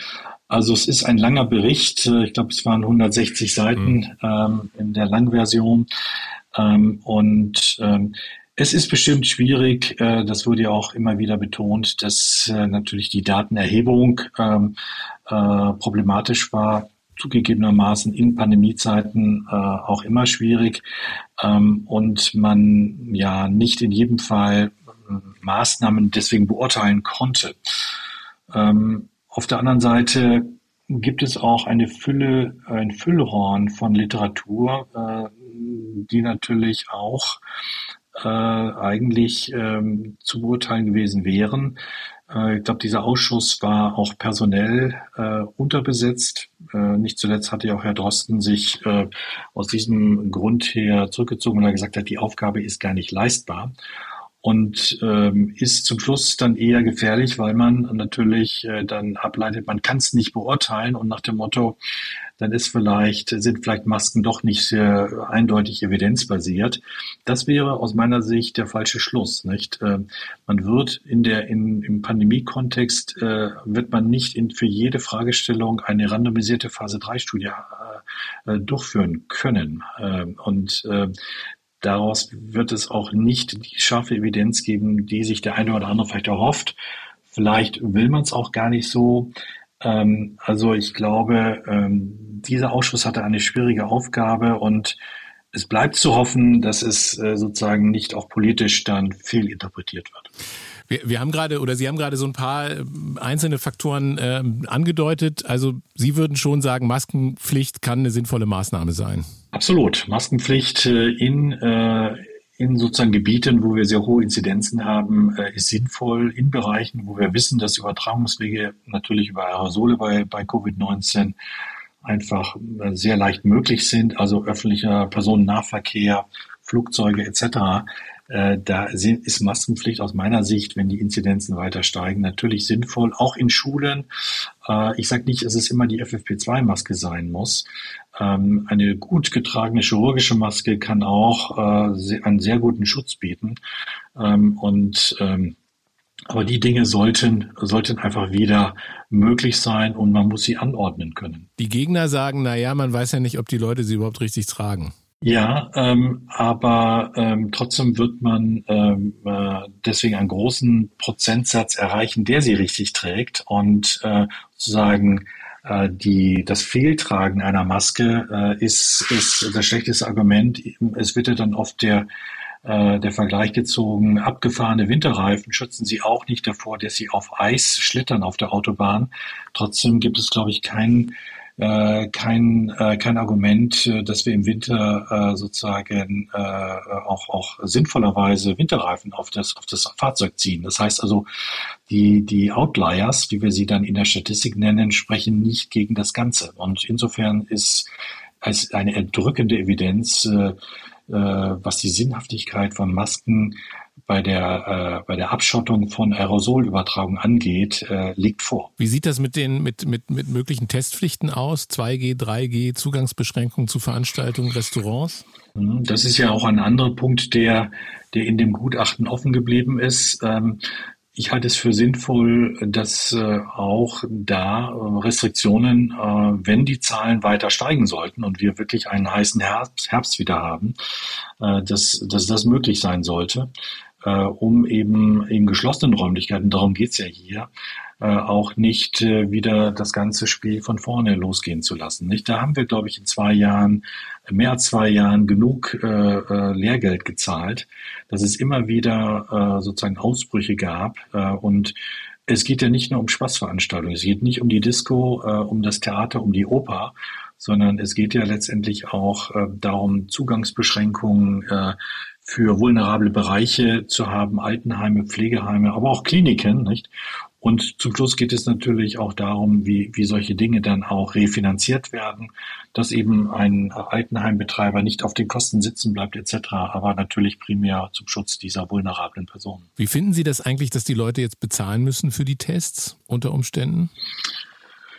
also es ist ein langer Bericht. Äh, ich glaube, es waren 160 Seiten mhm. in der Langversion. Ähm, und ähm, es ist bestimmt schwierig, äh, das wurde ja auch immer wieder betont, dass äh, natürlich die Datenerhebung ähm, äh, problematisch war, zugegebenermaßen in Pandemiezeiten äh, auch immer schwierig ähm, und man ja nicht in jedem Fall äh, Maßnahmen deswegen beurteilen konnte. Ähm, auf der anderen Seite gibt es auch eine Fülle, ein Füllhorn von Literatur, äh, die natürlich auch äh, eigentlich ähm, zu beurteilen gewesen wären. Äh, ich glaube, dieser Ausschuss war auch personell äh, unterbesetzt. Äh, nicht zuletzt hatte ja auch Herr Drosten sich äh, aus diesem Grund her zurückgezogen, weil er gesagt hat, die Aufgabe ist gar nicht leistbar und ähm, ist zum Schluss dann eher gefährlich, weil man natürlich äh, dann ableitet, man kann es nicht beurteilen und nach dem Motto, dann ist vielleicht, sind vielleicht Masken doch nicht sehr eindeutig evidenzbasiert. Das wäre aus meiner Sicht der falsche Schluss, nicht? Äh, man wird in der, in, im Pandemie-Kontext, äh, wird man nicht in, für jede Fragestellung eine randomisierte Phase 3 Studie äh, äh, durchführen können. Äh, und äh, Daraus wird es auch nicht die scharfe Evidenz geben, die sich der eine oder andere vielleicht erhofft. Vielleicht will man es auch gar nicht so. Ähm, also ich glaube, ähm, dieser Ausschuss hatte eine schwierige Aufgabe und es bleibt zu hoffen, dass es äh, sozusagen nicht auch politisch dann fehlinterpretiert wird. Wir, wir haben gerade oder Sie haben gerade so ein paar äh, einzelne Faktoren äh, angedeutet. Also Sie würden schon sagen, Maskenpflicht kann eine sinnvolle Maßnahme sein. Absolut. Maskenpflicht äh, in, äh, in sozusagen Gebieten, wo wir sehr hohe Inzidenzen haben, äh, ist sinnvoll. In Bereichen, wo wir wissen, dass Übertragungswege natürlich über Aerosole bei, bei Covid-19 einfach sehr leicht möglich sind, also öffentlicher Personennahverkehr, Flugzeuge etc. Äh, da ist Maskenpflicht aus meiner Sicht, wenn die Inzidenzen weiter steigen, natürlich sinnvoll, auch in Schulen. Äh, ich sage nicht, dass es immer die FFP2-Maske sein muss. Ähm, eine gut getragene chirurgische Maske kann auch äh, einen sehr guten Schutz bieten. Ähm, und ähm, aber die Dinge sollten, sollten einfach wieder möglich sein und man muss sie anordnen können. Die Gegner sagen, na ja, man weiß ja nicht, ob die Leute sie überhaupt richtig tragen. Ja, ähm, aber ähm, trotzdem wird man ähm, äh, deswegen einen großen Prozentsatz erreichen, der sie richtig trägt und äh, sozusagen äh, die, das Fehltragen einer Maske äh, ist, ist das schlechteste Argument. Es wird ja dann oft der, äh, der Vergleich gezogen, abgefahrene Winterreifen schützen sie auch nicht davor, dass sie auf Eis schlittern auf der Autobahn. Trotzdem gibt es, glaube ich, keinen äh, kein, äh, kein Argument, äh, dass wir im Winter äh, sozusagen äh, auch, auch sinnvollerweise Winterreifen auf das, auf das Fahrzeug ziehen. Das heißt also, die, die Outliers, wie wir sie dann in der Statistik nennen, sprechen nicht gegen das Ganze. Und insofern ist es eine erdrückende Evidenz, äh, äh, was die Sinnhaftigkeit von Masken bei der, äh, bei der Abschottung von Aerosolübertragung angeht, äh, liegt vor. Wie sieht das mit den mit, mit, mit möglichen Testpflichten aus? 2G, 3G, Zugangsbeschränkungen zu Veranstaltungen, Restaurants? Hm, das ist ja auch ein anderer Punkt, der, der in dem Gutachten offen geblieben ist. Ähm, ich halte es für sinnvoll, dass äh, auch da äh, Restriktionen, äh, wenn die Zahlen weiter steigen sollten und wir wirklich einen heißen Herbst, Herbst wieder haben, äh, dass, dass das möglich sein sollte um eben in geschlossenen Räumlichkeiten, darum geht's ja hier, äh, auch nicht äh, wieder das ganze Spiel von vorne losgehen zu lassen. Nicht? Da haben wir, glaube ich, in zwei Jahren, mehr als zwei Jahren genug äh, äh, Lehrgeld gezahlt, dass es immer wieder äh, sozusagen Ausbrüche gab äh, und es geht ja nicht nur um Spaßveranstaltungen, es geht nicht um die Disco, äh, um das Theater, um die Oper, sondern es geht ja letztendlich auch äh, darum, Zugangsbeschränkungen äh, für vulnerable Bereiche zu haben, Altenheime, Pflegeheime, aber auch Kliniken, nicht? Und zum Schluss geht es natürlich auch darum, wie, wie solche Dinge dann auch refinanziert werden, dass eben ein Altenheimbetreiber nicht auf den Kosten sitzen bleibt etc., aber natürlich primär zum Schutz dieser vulnerablen Personen. Wie finden Sie das eigentlich, dass die Leute jetzt bezahlen müssen für die Tests unter Umständen?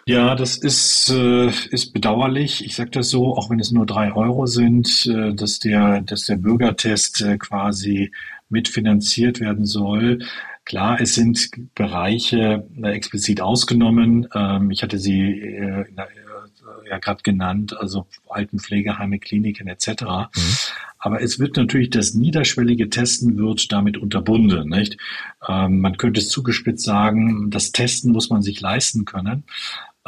Ja, das ist, äh, ist bedauerlich. Ich sage das so, auch wenn es nur drei Euro sind, äh, dass, der, dass der Bürgertest äh, quasi mitfinanziert werden soll. Klar, es sind Bereiche äh, explizit ausgenommen. Ähm, ich hatte sie äh, äh, ja gerade genannt, also Altenpflegeheime, Kliniken etc. Mhm. Aber es wird natürlich das niederschwellige Testen wird damit unterbunden. Nicht? Ähm, man könnte es zugespitzt sagen, das Testen muss man sich leisten können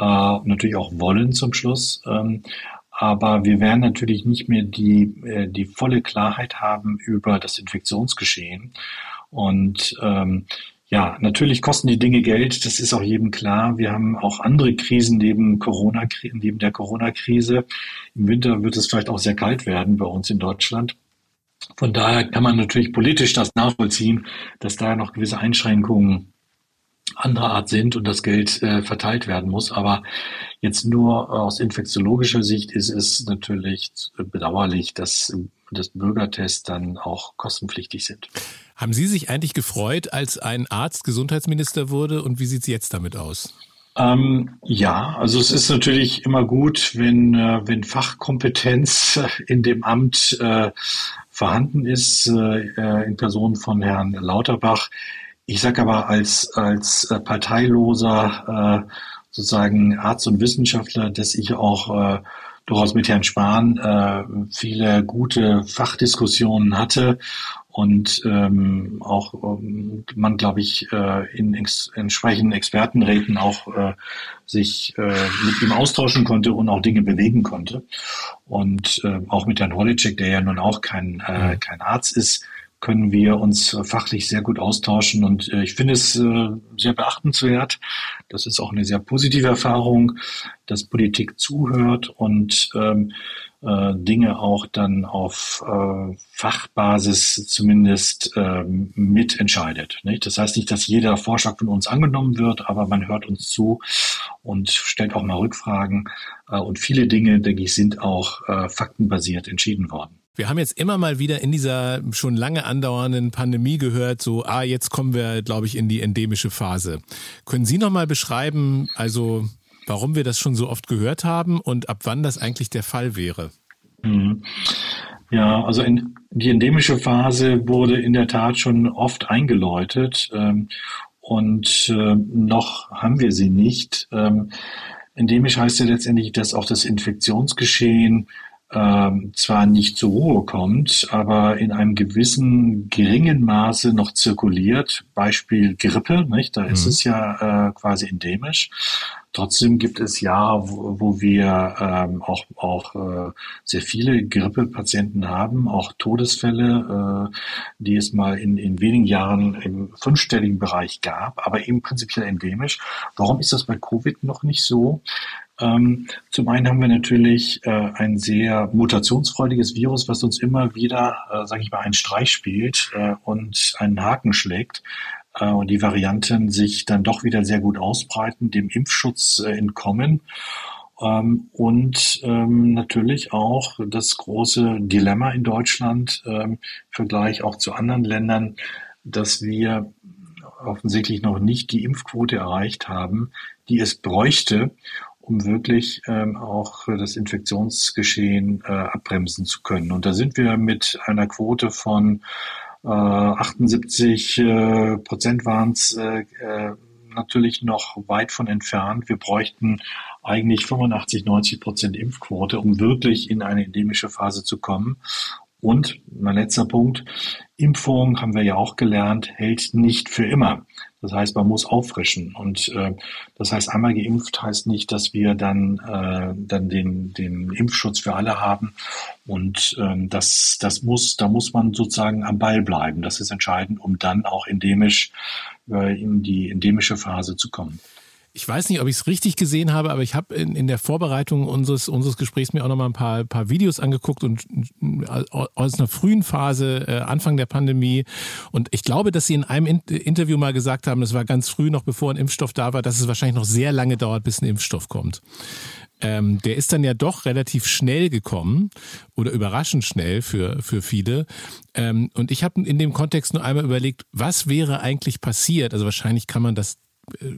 äh, natürlich auch wollen zum Schluss. Ähm, aber wir werden natürlich nicht mehr die, äh, die volle Klarheit haben über das Infektionsgeschehen. Und ähm, ja, natürlich kosten die Dinge Geld, das ist auch jedem klar. Wir haben auch andere Krisen neben Corona, neben der Corona-Krise. Im Winter wird es vielleicht auch sehr kalt werden bei uns in Deutschland. Von daher kann man natürlich politisch das nachvollziehen, dass da noch gewisse Einschränkungen anderer Art sind und das Geld äh, verteilt werden muss. Aber jetzt nur aus infektiologischer Sicht ist es natürlich bedauerlich, dass das Bürgertests dann auch kostenpflichtig sind. Haben Sie sich eigentlich gefreut, als ein Arzt Gesundheitsminister wurde und wie sieht es jetzt damit aus? Ähm, ja, also es ist natürlich immer gut, wenn, äh, wenn Fachkompetenz in dem Amt äh, vorhanden ist, äh, in Person von Herrn Lauterbach. Ich sage aber als, als äh, parteiloser äh, sozusagen Arzt und Wissenschaftler, dass ich auch äh, durchaus mit Herrn Spahn äh, viele gute Fachdiskussionen hatte und ähm, auch ähm, man, glaube ich, äh, in ex entsprechenden Expertenräten auch äh, sich äh, mit ihm austauschen konnte und auch Dinge bewegen konnte. Und äh, auch mit Herrn Holicek, der ja nun auch kein, äh, kein Arzt ist, können wir uns äh, fachlich sehr gut austauschen. Und äh, ich finde es äh, sehr beachtenswert. Das ist auch eine sehr positive Erfahrung, dass Politik zuhört und ähm, äh, Dinge auch dann auf Fachbasis zumindest äh, mitentscheidet. Das heißt nicht, dass jeder Vorschlag von uns angenommen wird, aber man hört uns zu und stellt auch mal Rückfragen. Und viele Dinge, denke ich, sind auch faktenbasiert entschieden worden. Wir haben jetzt immer mal wieder in dieser schon lange andauernden Pandemie gehört, so, ah, jetzt kommen wir, glaube ich, in die endemische Phase. Können Sie noch mal beschreiben, also warum wir das schon so oft gehört haben und ab wann das eigentlich der Fall wäre? Mhm. Ja, also in, die endemische Phase wurde in der Tat schon oft eingeläutet ähm, und äh, noch haben wir sie nicht. Ähm, endemisch heißt ja letztendlich, dass auch das Infektionsgeschehen ähm, zwar nicht zur Ruhe kommt, aber in einem gewissen geringen Maße noch zirkuliert. Beispiel Grippe, nicht? Da ist mhm. es ja äh, quasi endemisch. Trotzdem gibt es Jahre, wo, wo wir ähm, auch, auch äh, sehr viele Grippepatienten haben, auch Todesfälle, äh, die es mal in, in wenigen Jahren im fünfstelligen Bereich gab, aber eben prinzipiell endemisch. Warum ist das bei Covid noch nicht so? Ähm, zum einen haben wir natürlich äh, ein sehr mutationsfreudiges Virus, was uns immer wieder, äh, sage ich mal, einen Streich spielt äh, und einen Haken schlägt äh, und die Varianten sich dann doch wieder sehr gut ausbreiten, dem Impfschutz entkommen. Ähm, und ähm, natürlich auch das große Dilemma in Deutschland im Vergleich auch zu anderen Ländern, dass wir offensichtlich noch nicht die Impfquote erreicht haben, die es bräuchte, um wirklich ähm, auch das Infektionsgeschehen äh, abbremsen zu können. Und da sind wir mit einer Quote von äh, 78 äh, Prozent waren es äh, äh, natürlich noch weit von entfernt. Wir bräuchten eigentlich 85, 90 Prozent Impfquote, um wirklich in eine endemische Phase zu kommen. Und mein letzter Punkt, Impfung, haben wir ja auch gelernt, hält nicht für immer. Das heißt, man muss auffrischen. Und äh, das heißt, einmal geimpft heißt nicht, dass wir dann, äh, dann den, den Impfschutz für alle haben. Und ähm, das, das muss, da muss man sozusagen am Ball bleiben. Das ist entscheidend, um dann auch endemisch äh, in die endemische Phase zu kommen. Ich weiß nicht, ob ich es richtig gesehen habe, aber ich habe in, in der Vorbereitung unseres, unseres Gesprächs mir auch noch mal ein paar, paar Videos angeguckt und aus einer frühen Phase, äh, Anfang der Pandemie. Und ich glaube, dass Sie in einem in Interview mal gesagt haben, das war ganz früh, noch bevor ein Impfstoff da war, dass es wahrscheinlich noch sehr lange dauert, bis ein Impfstoff kommt. Ähm, der ist dann ja doch relativ schnell gekommen oder überraschend schnell für, für viele. Ähm, und ich habe in dem Kontext nur einmal überlegt, was wäre eigentlich passiert? Also wahrscheinlich kann man das äh,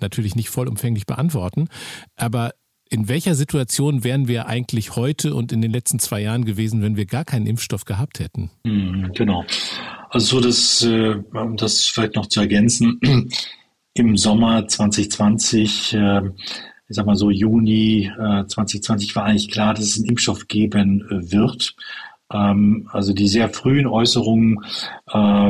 natürlich nicht vollumfänglich beantworten, aber in welcher Situation wären wir eigentlich heute und in den letzten zwei Jahren gewesen, wenn wir gar keinen Impfstoff gehabt hätten? Mhm, genau. Also so das, äh, um das vielleicht noch zu ergänzen, im Sommer 2020, äh, ich sag mal so Juni 2020 äh, war eigentlich klar, dass es einen Impfstoff geben wird. Ähm, also die sehr frühen Äußerungen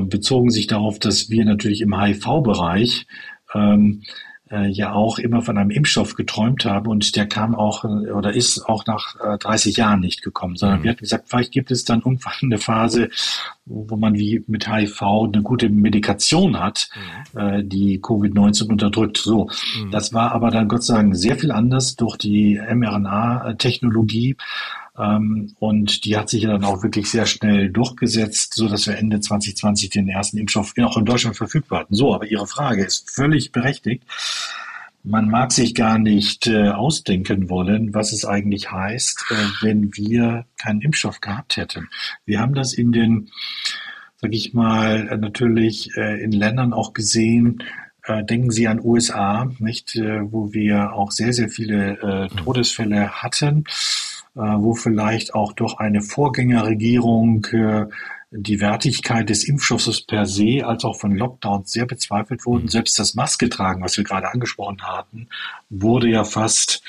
bezogen sich darauf, dass wir natürlich im HIV-Bereich ähm, äh, ja auch immer von einem Impfstoff geträumt haben und der kam auch äh, oder ist auch nach äh, 30 Jahren nicht gekommen, sondern mhm. wir hatten gesagt, vielleicht gibt es dann irgendwann eine Phase, wo man wie mit HIV eine gute Medikation hat, mhm. äh, die Covid-19 unterdrückt. So, mhm. das war aber dann Gott sei Dank sehr viel anders durch die mRNA-Technologie. Ähm, und die hat sich ja dann auch wirklich sehr schnell durchgesetzt, so dass wir Ende 2020 den ersten Impfstoff auch in Deutschland verfügbar hatten. So, aber Ihre Frage ist völlig berechtigt. Man mag sich gar nicht äh, ausdenken wollen, was es eigentlich heißt, äh, wenn wir keinen Impfstoff gehabt hätten. Wir haben das in den, sag ich mal, äh, natürlich äh, in Ländern auch gesehen, äh, denken Sie an USA, nicht, äh, wo wir auch sehr, sehr viele Todesfälle hatten wo vielleicht auch durch eine Vorgängerregierung äh, die Wertigkeit des Impfstoffes per se als auch von Lockdowns sehr bezweifelt wurden. Mhm. Selbst das Maske tragen, was wir gerade angesprochen hatten, wurde ja fast,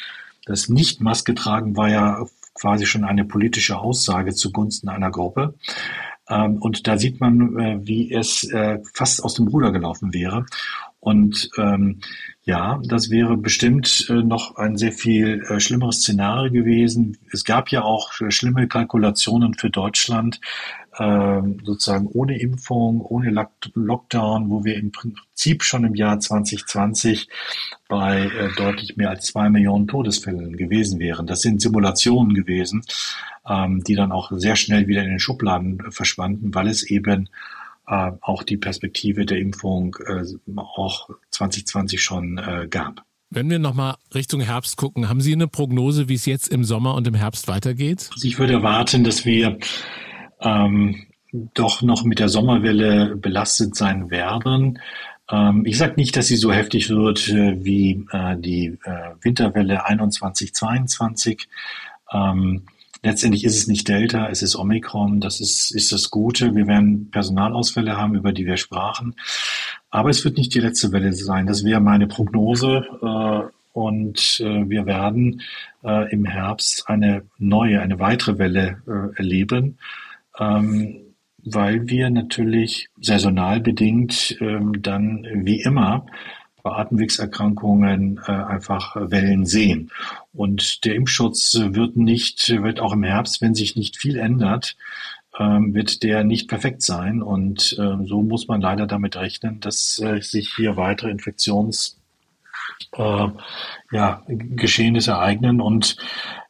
das Nicht-Maske tragen war ja quasi schon eine politische Aussage zugunsten einer Gruppe. Ähm, und da sieht man, äh, wie es fast aus dem Ruder gelaufen wäre. Und ähm, ja, das wäre bestimmt äh, noch ein sehr viel äh, schlimmeres Szenario gewesen. Es gab ja auch äh, schlimme Kalkulationen für Deutschland, äh, sozusagen ohne Impfung, ohne Lock Lockdown, wo wir im Prinzip schon im Jahr 2020 bei äh, deutlich mehr als zwei Millionen Todesfällen gewesen wären. Das sind Simulationen gewesen, ähm, die dann auch sehr schnell wieder in den Schubladen verschwanden, weil es eben äh, auch die Perspektive der Impfung äh, auch 2020 schon äh, gab. Wenn wir nochmal Richtung Herbst gucken, haben Sie eine Prognose, wie es jetzt im Sommer und im Herbst weitergeht? Also ich würde erwarten, dass wir ähm, doch noch mit der Sommerwelle belastet sein werden. Ähm, ich sage nicht, dass sie so heftig wird äh, wie äh, die äh, Winterwelle 21, 22. Ähm, Letztendlich ist es nicht Delta, es ist Omikron, das ist, ist das Gute. Wir werden Personalausfälle haben, über die wir sprachen. Aber es wird nicht die letzte Welle sein. Das wäre meine Prognose. Äh, und äh, wir werden äh, im Herbst eine neue, eine weitere Welle erleben, ähm, weil wir natürlich saisonal bedingt ähm, dann wie immer bei Atemwegserkrankungen äh, einfach Wellen sehen. Und der Impfschutz wird nicht, wird auch im Herbst, wenn sich nicht viel ändert, ähm, wird der nicht perfekt sein. Und äh, so muss man leider damit rechnen, dass äh, sich hier weitere Infektions äh, ja, Geschehnisse ereignen. Und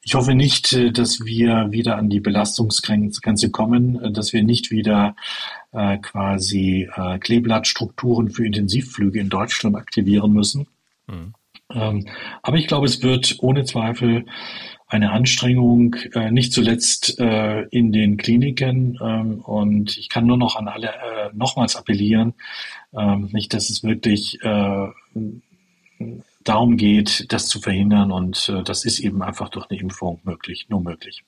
ich hoffe nicht, äh, dass wir wieder an die Belastungsgrenze kommen, äh, dass wir nicht wieder äh, quasi äh, Kleeblattstrukturen für Intensivflüge in Deutschland aktivieren müssen. Mhm. Ähm, aber ich glaube, es wird ohne Zweifel eine Anstrengung, äh, nicht zuletzt äh, in den Kliniken. Ähm, und ich kann nur noch an alle äh, nochmals appellieren, ähm, nicht, dass es wirklich äh, darum geht, das zu verhindern. Und äh, das ist eben einfach durch eine Impfung möglich, nur möglich.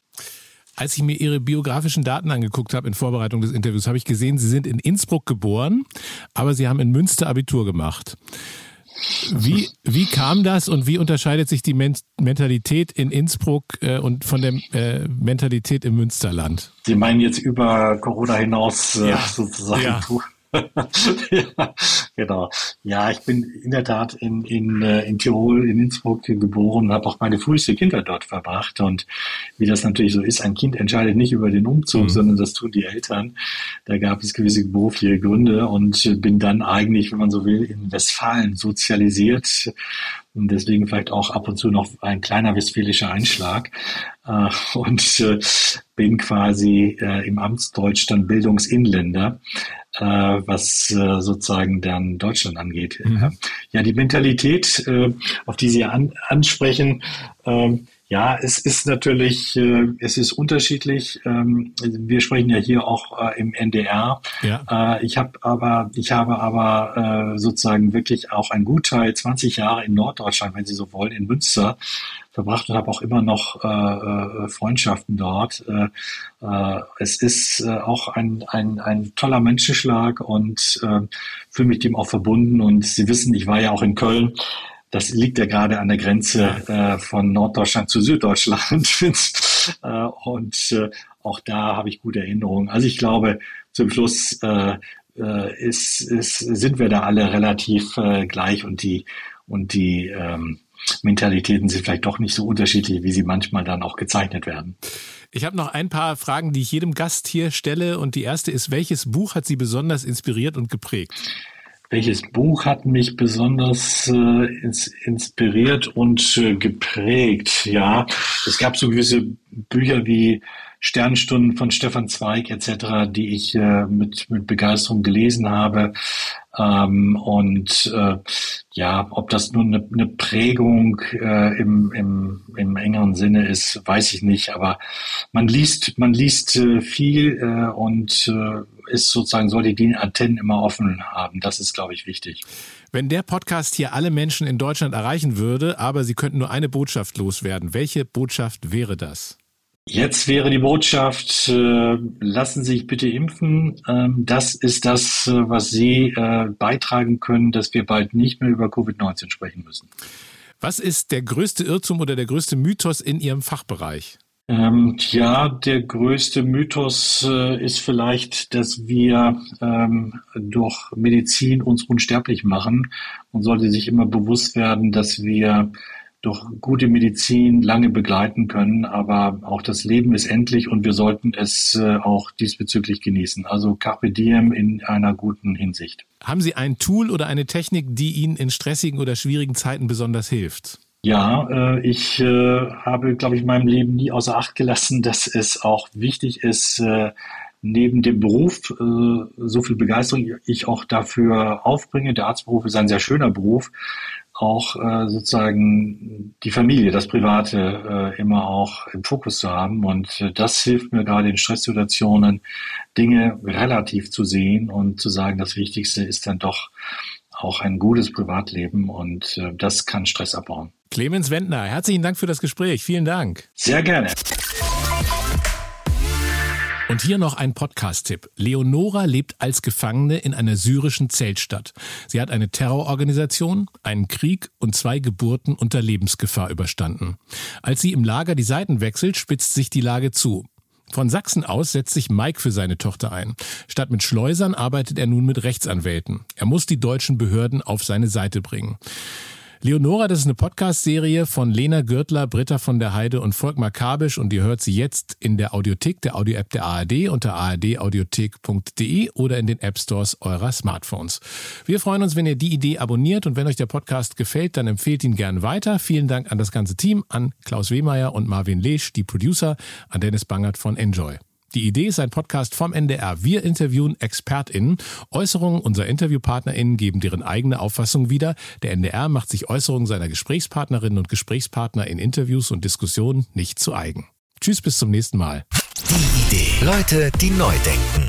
Als ich mir Ihre biografischen Daten angeguckt habe in Vorbereitung des Interviews, habe ich gesehen, Sie sind in Innsbruck geboren, aber Sie haben in Münster Abitur gemacht. Wie, wie kam das und wie unterscheidet sich die Men Mentalität in Innsbruck äh, und von der äh, Mentalität im Münsterland? Sie meinen jetzt über Corona hinaus äh, ja. sozusagen. Ja. ja, genau. Ja, ich bin in der Tat in, in, äh, in Tirol, in Innsbruck geboren und habe auch meine früheste Kindheit dort verbracht. Und wie das natürlich so ist, ein Kind entscheidet nicht über den Umzug, mhm. sondern das tun die Eltern. Da gab es gewisse berufliche Gründe und bin dann eigentlich, wenn man so will, in Westfalen sozialisiert und deswegen vielleicht auch ab und zu noch ein kleiner westfälischer Einschlag äh, und äh, bin quasi äh, im Amtsdeutsch dann Bildungsinländer, äh, was äh, sozusagen dann Deutschland angeht. Mhm. Ja, die Mentalität, äh, auf die Sie an, ansprechen, ähm, ja, es ist natürlich, äh, es ist unterschiedlich. Ähm, wir sprechen ja hier auch äh, im NDR. Ja. Äh, ich habe aber, ich habe aber äh, sozusagen wirklich auch ein Gutteil 20 Jahre in Norddeutschland, wenn Sie so wollen, in Münster verbracht und habe auch immer noch äh, äh, Freundschaften dort. Äh, äh, es ist äh, auch ein, ein, ein toller Menschenschlag und äh, fühle mich dem auch verbunden. Und Sie wissen, ich war ja auch in Köln. Das liegt ja gerade an der Grenze äh, von Norddeutschland zu Süddeutschland. äh, und äh, auch da habe ich gute Erinnerungen. Also ich glaube, zum Schluss äh, äh, ist, ist, sind wir da alle relativ äh, gleich und die und die ähm, Mentalitäten sind vielleicht doch nicht so unterschiedlich, wie sie manchmal dann auch gezeichnet werden. Ich habe noch ein paar Fragen, die ich jedem Gast hier stelle. Und die erste ist, welches Buch hat Sie besonders inspiriert und geprägt? Welches Buch hat mich besonders äh, ins, inspiriert und äh, geprägt? Ja, es gab so gewisse Bücher wie Sternstunden von Stefan Zweig etc., die ich äh, mit, mit Begeisterung gelesen habe. Ähm, und äh, ja, ob das nun eine, eine Prägung äh, im, im, im engeren Sinne ist, weiß ich nicht. Aber man liest, man liest äh, viel äh, und äh, ist sozusagen, sollte die Antennen immer offen haben. Das ist, glaube ich, wichtig. Wenn der Podcast hier alle Menschen in Deutschland erreichen würde, aber sie könnten nur eine Botschaft loswerden, welche Botschaft wäre das? Jetzt wäre die Botschaft, äh, lassen Sie sich bitte impfen. Ähm, das ist das, äh, was Sie äh, beitragen können, dass wir bald nicht mehr über Covid-19 sprechen müssen. Was ist der größte Irrtum oder der größte Mythos in Ihrem Fachbereich? Ähm, ja, der größte Mythos äh, ist vielleicht, dass wir ähm, durch Medizin uns unsterblich machen und sollte sich immer bewusst werden, dass wir durch gute Medizin lange begleiten können, aber auch das Leben ist endlich und wir sollten es äh, auch diesbezüglich genießen. Also Carpe Diem in einer guten Hinsicht. Haben Sie ein Tool oder eine Technik, die Ihnen in stressigen oder schwierigen Zeiten besonders hilft? Ja, äh, ich äh, habe, glaube ich, in meinem Leben nie außer Acht gelassen, dass es auch wichtig ist, neben dem Beruf so viel Begeisterung ich auch dafür aufbringe. Der Arztberuf ist ein sehr schöner Beruf, auch äh, sozusagen die Familie, das Private äh, immer auch im Fokus zu haben. Und äh, das hilft mir gerade in Stresssituationen, Dinge relativ zu sehen und zu sagen, das Wichtigste ist dann doch auch ein gutes Privatleben und äh, das kann Stress abbauen. Clemens Wendner, herzlichen Dank für das Gespräch. Vielen Dank. Sehr gerne. Und hier noch ein Podcast-Tipp. Leonora lebt als Gefangene in einer syrischen Zeltstadt. Sie hat eine Terrororganisation, einen Krieg und zwei Geburten unter Lebensgefahr überstanden. Als sie im Lager die Seiten wechselt, spitzt sich die Lage zu. Von Sachsen aus setzt sich Mike für seine Tochter ein. Statt mit Schleusern arbeitet er nun mit Rechtsanwälten. Er muss die deutschen Behörden auf seine Seite bringen. Leonora, das ist eine Podcast-Serie von Lena Gürtler, Britta von der Heide und Volkmar Kabisch und ihr hört sie jetzt in der Audiothek, der Audio-App der ARD unter ardaudiothek.de oder in den App-Stores eurer Smartphones. Wir freuen uns, wenn ihr die Idee abonniert und wenn euch der Podcast gefällt, dann empfehlt ihn gern weiter. Vielen Dank an das ganze Team, an Klaus Wehmeier und Marvin Lesch, die Producer, an Dennis Bangert von Enjoy. Die Idee ist ein Podcast vom NDR. Wir interviewen ExpertInnen. Äußerungen unserer InterviewpartnerInnen geben deren eigene Auffassung wieder. Der NDR macht sich Äußerungen seiner Gesprächspartnerinnen und Gesprächspartner in Interviews und Diskussionen nicht zu eigen. Tschüss, bis zum nächsten Mal. Die Idee. Leute, die neu denken.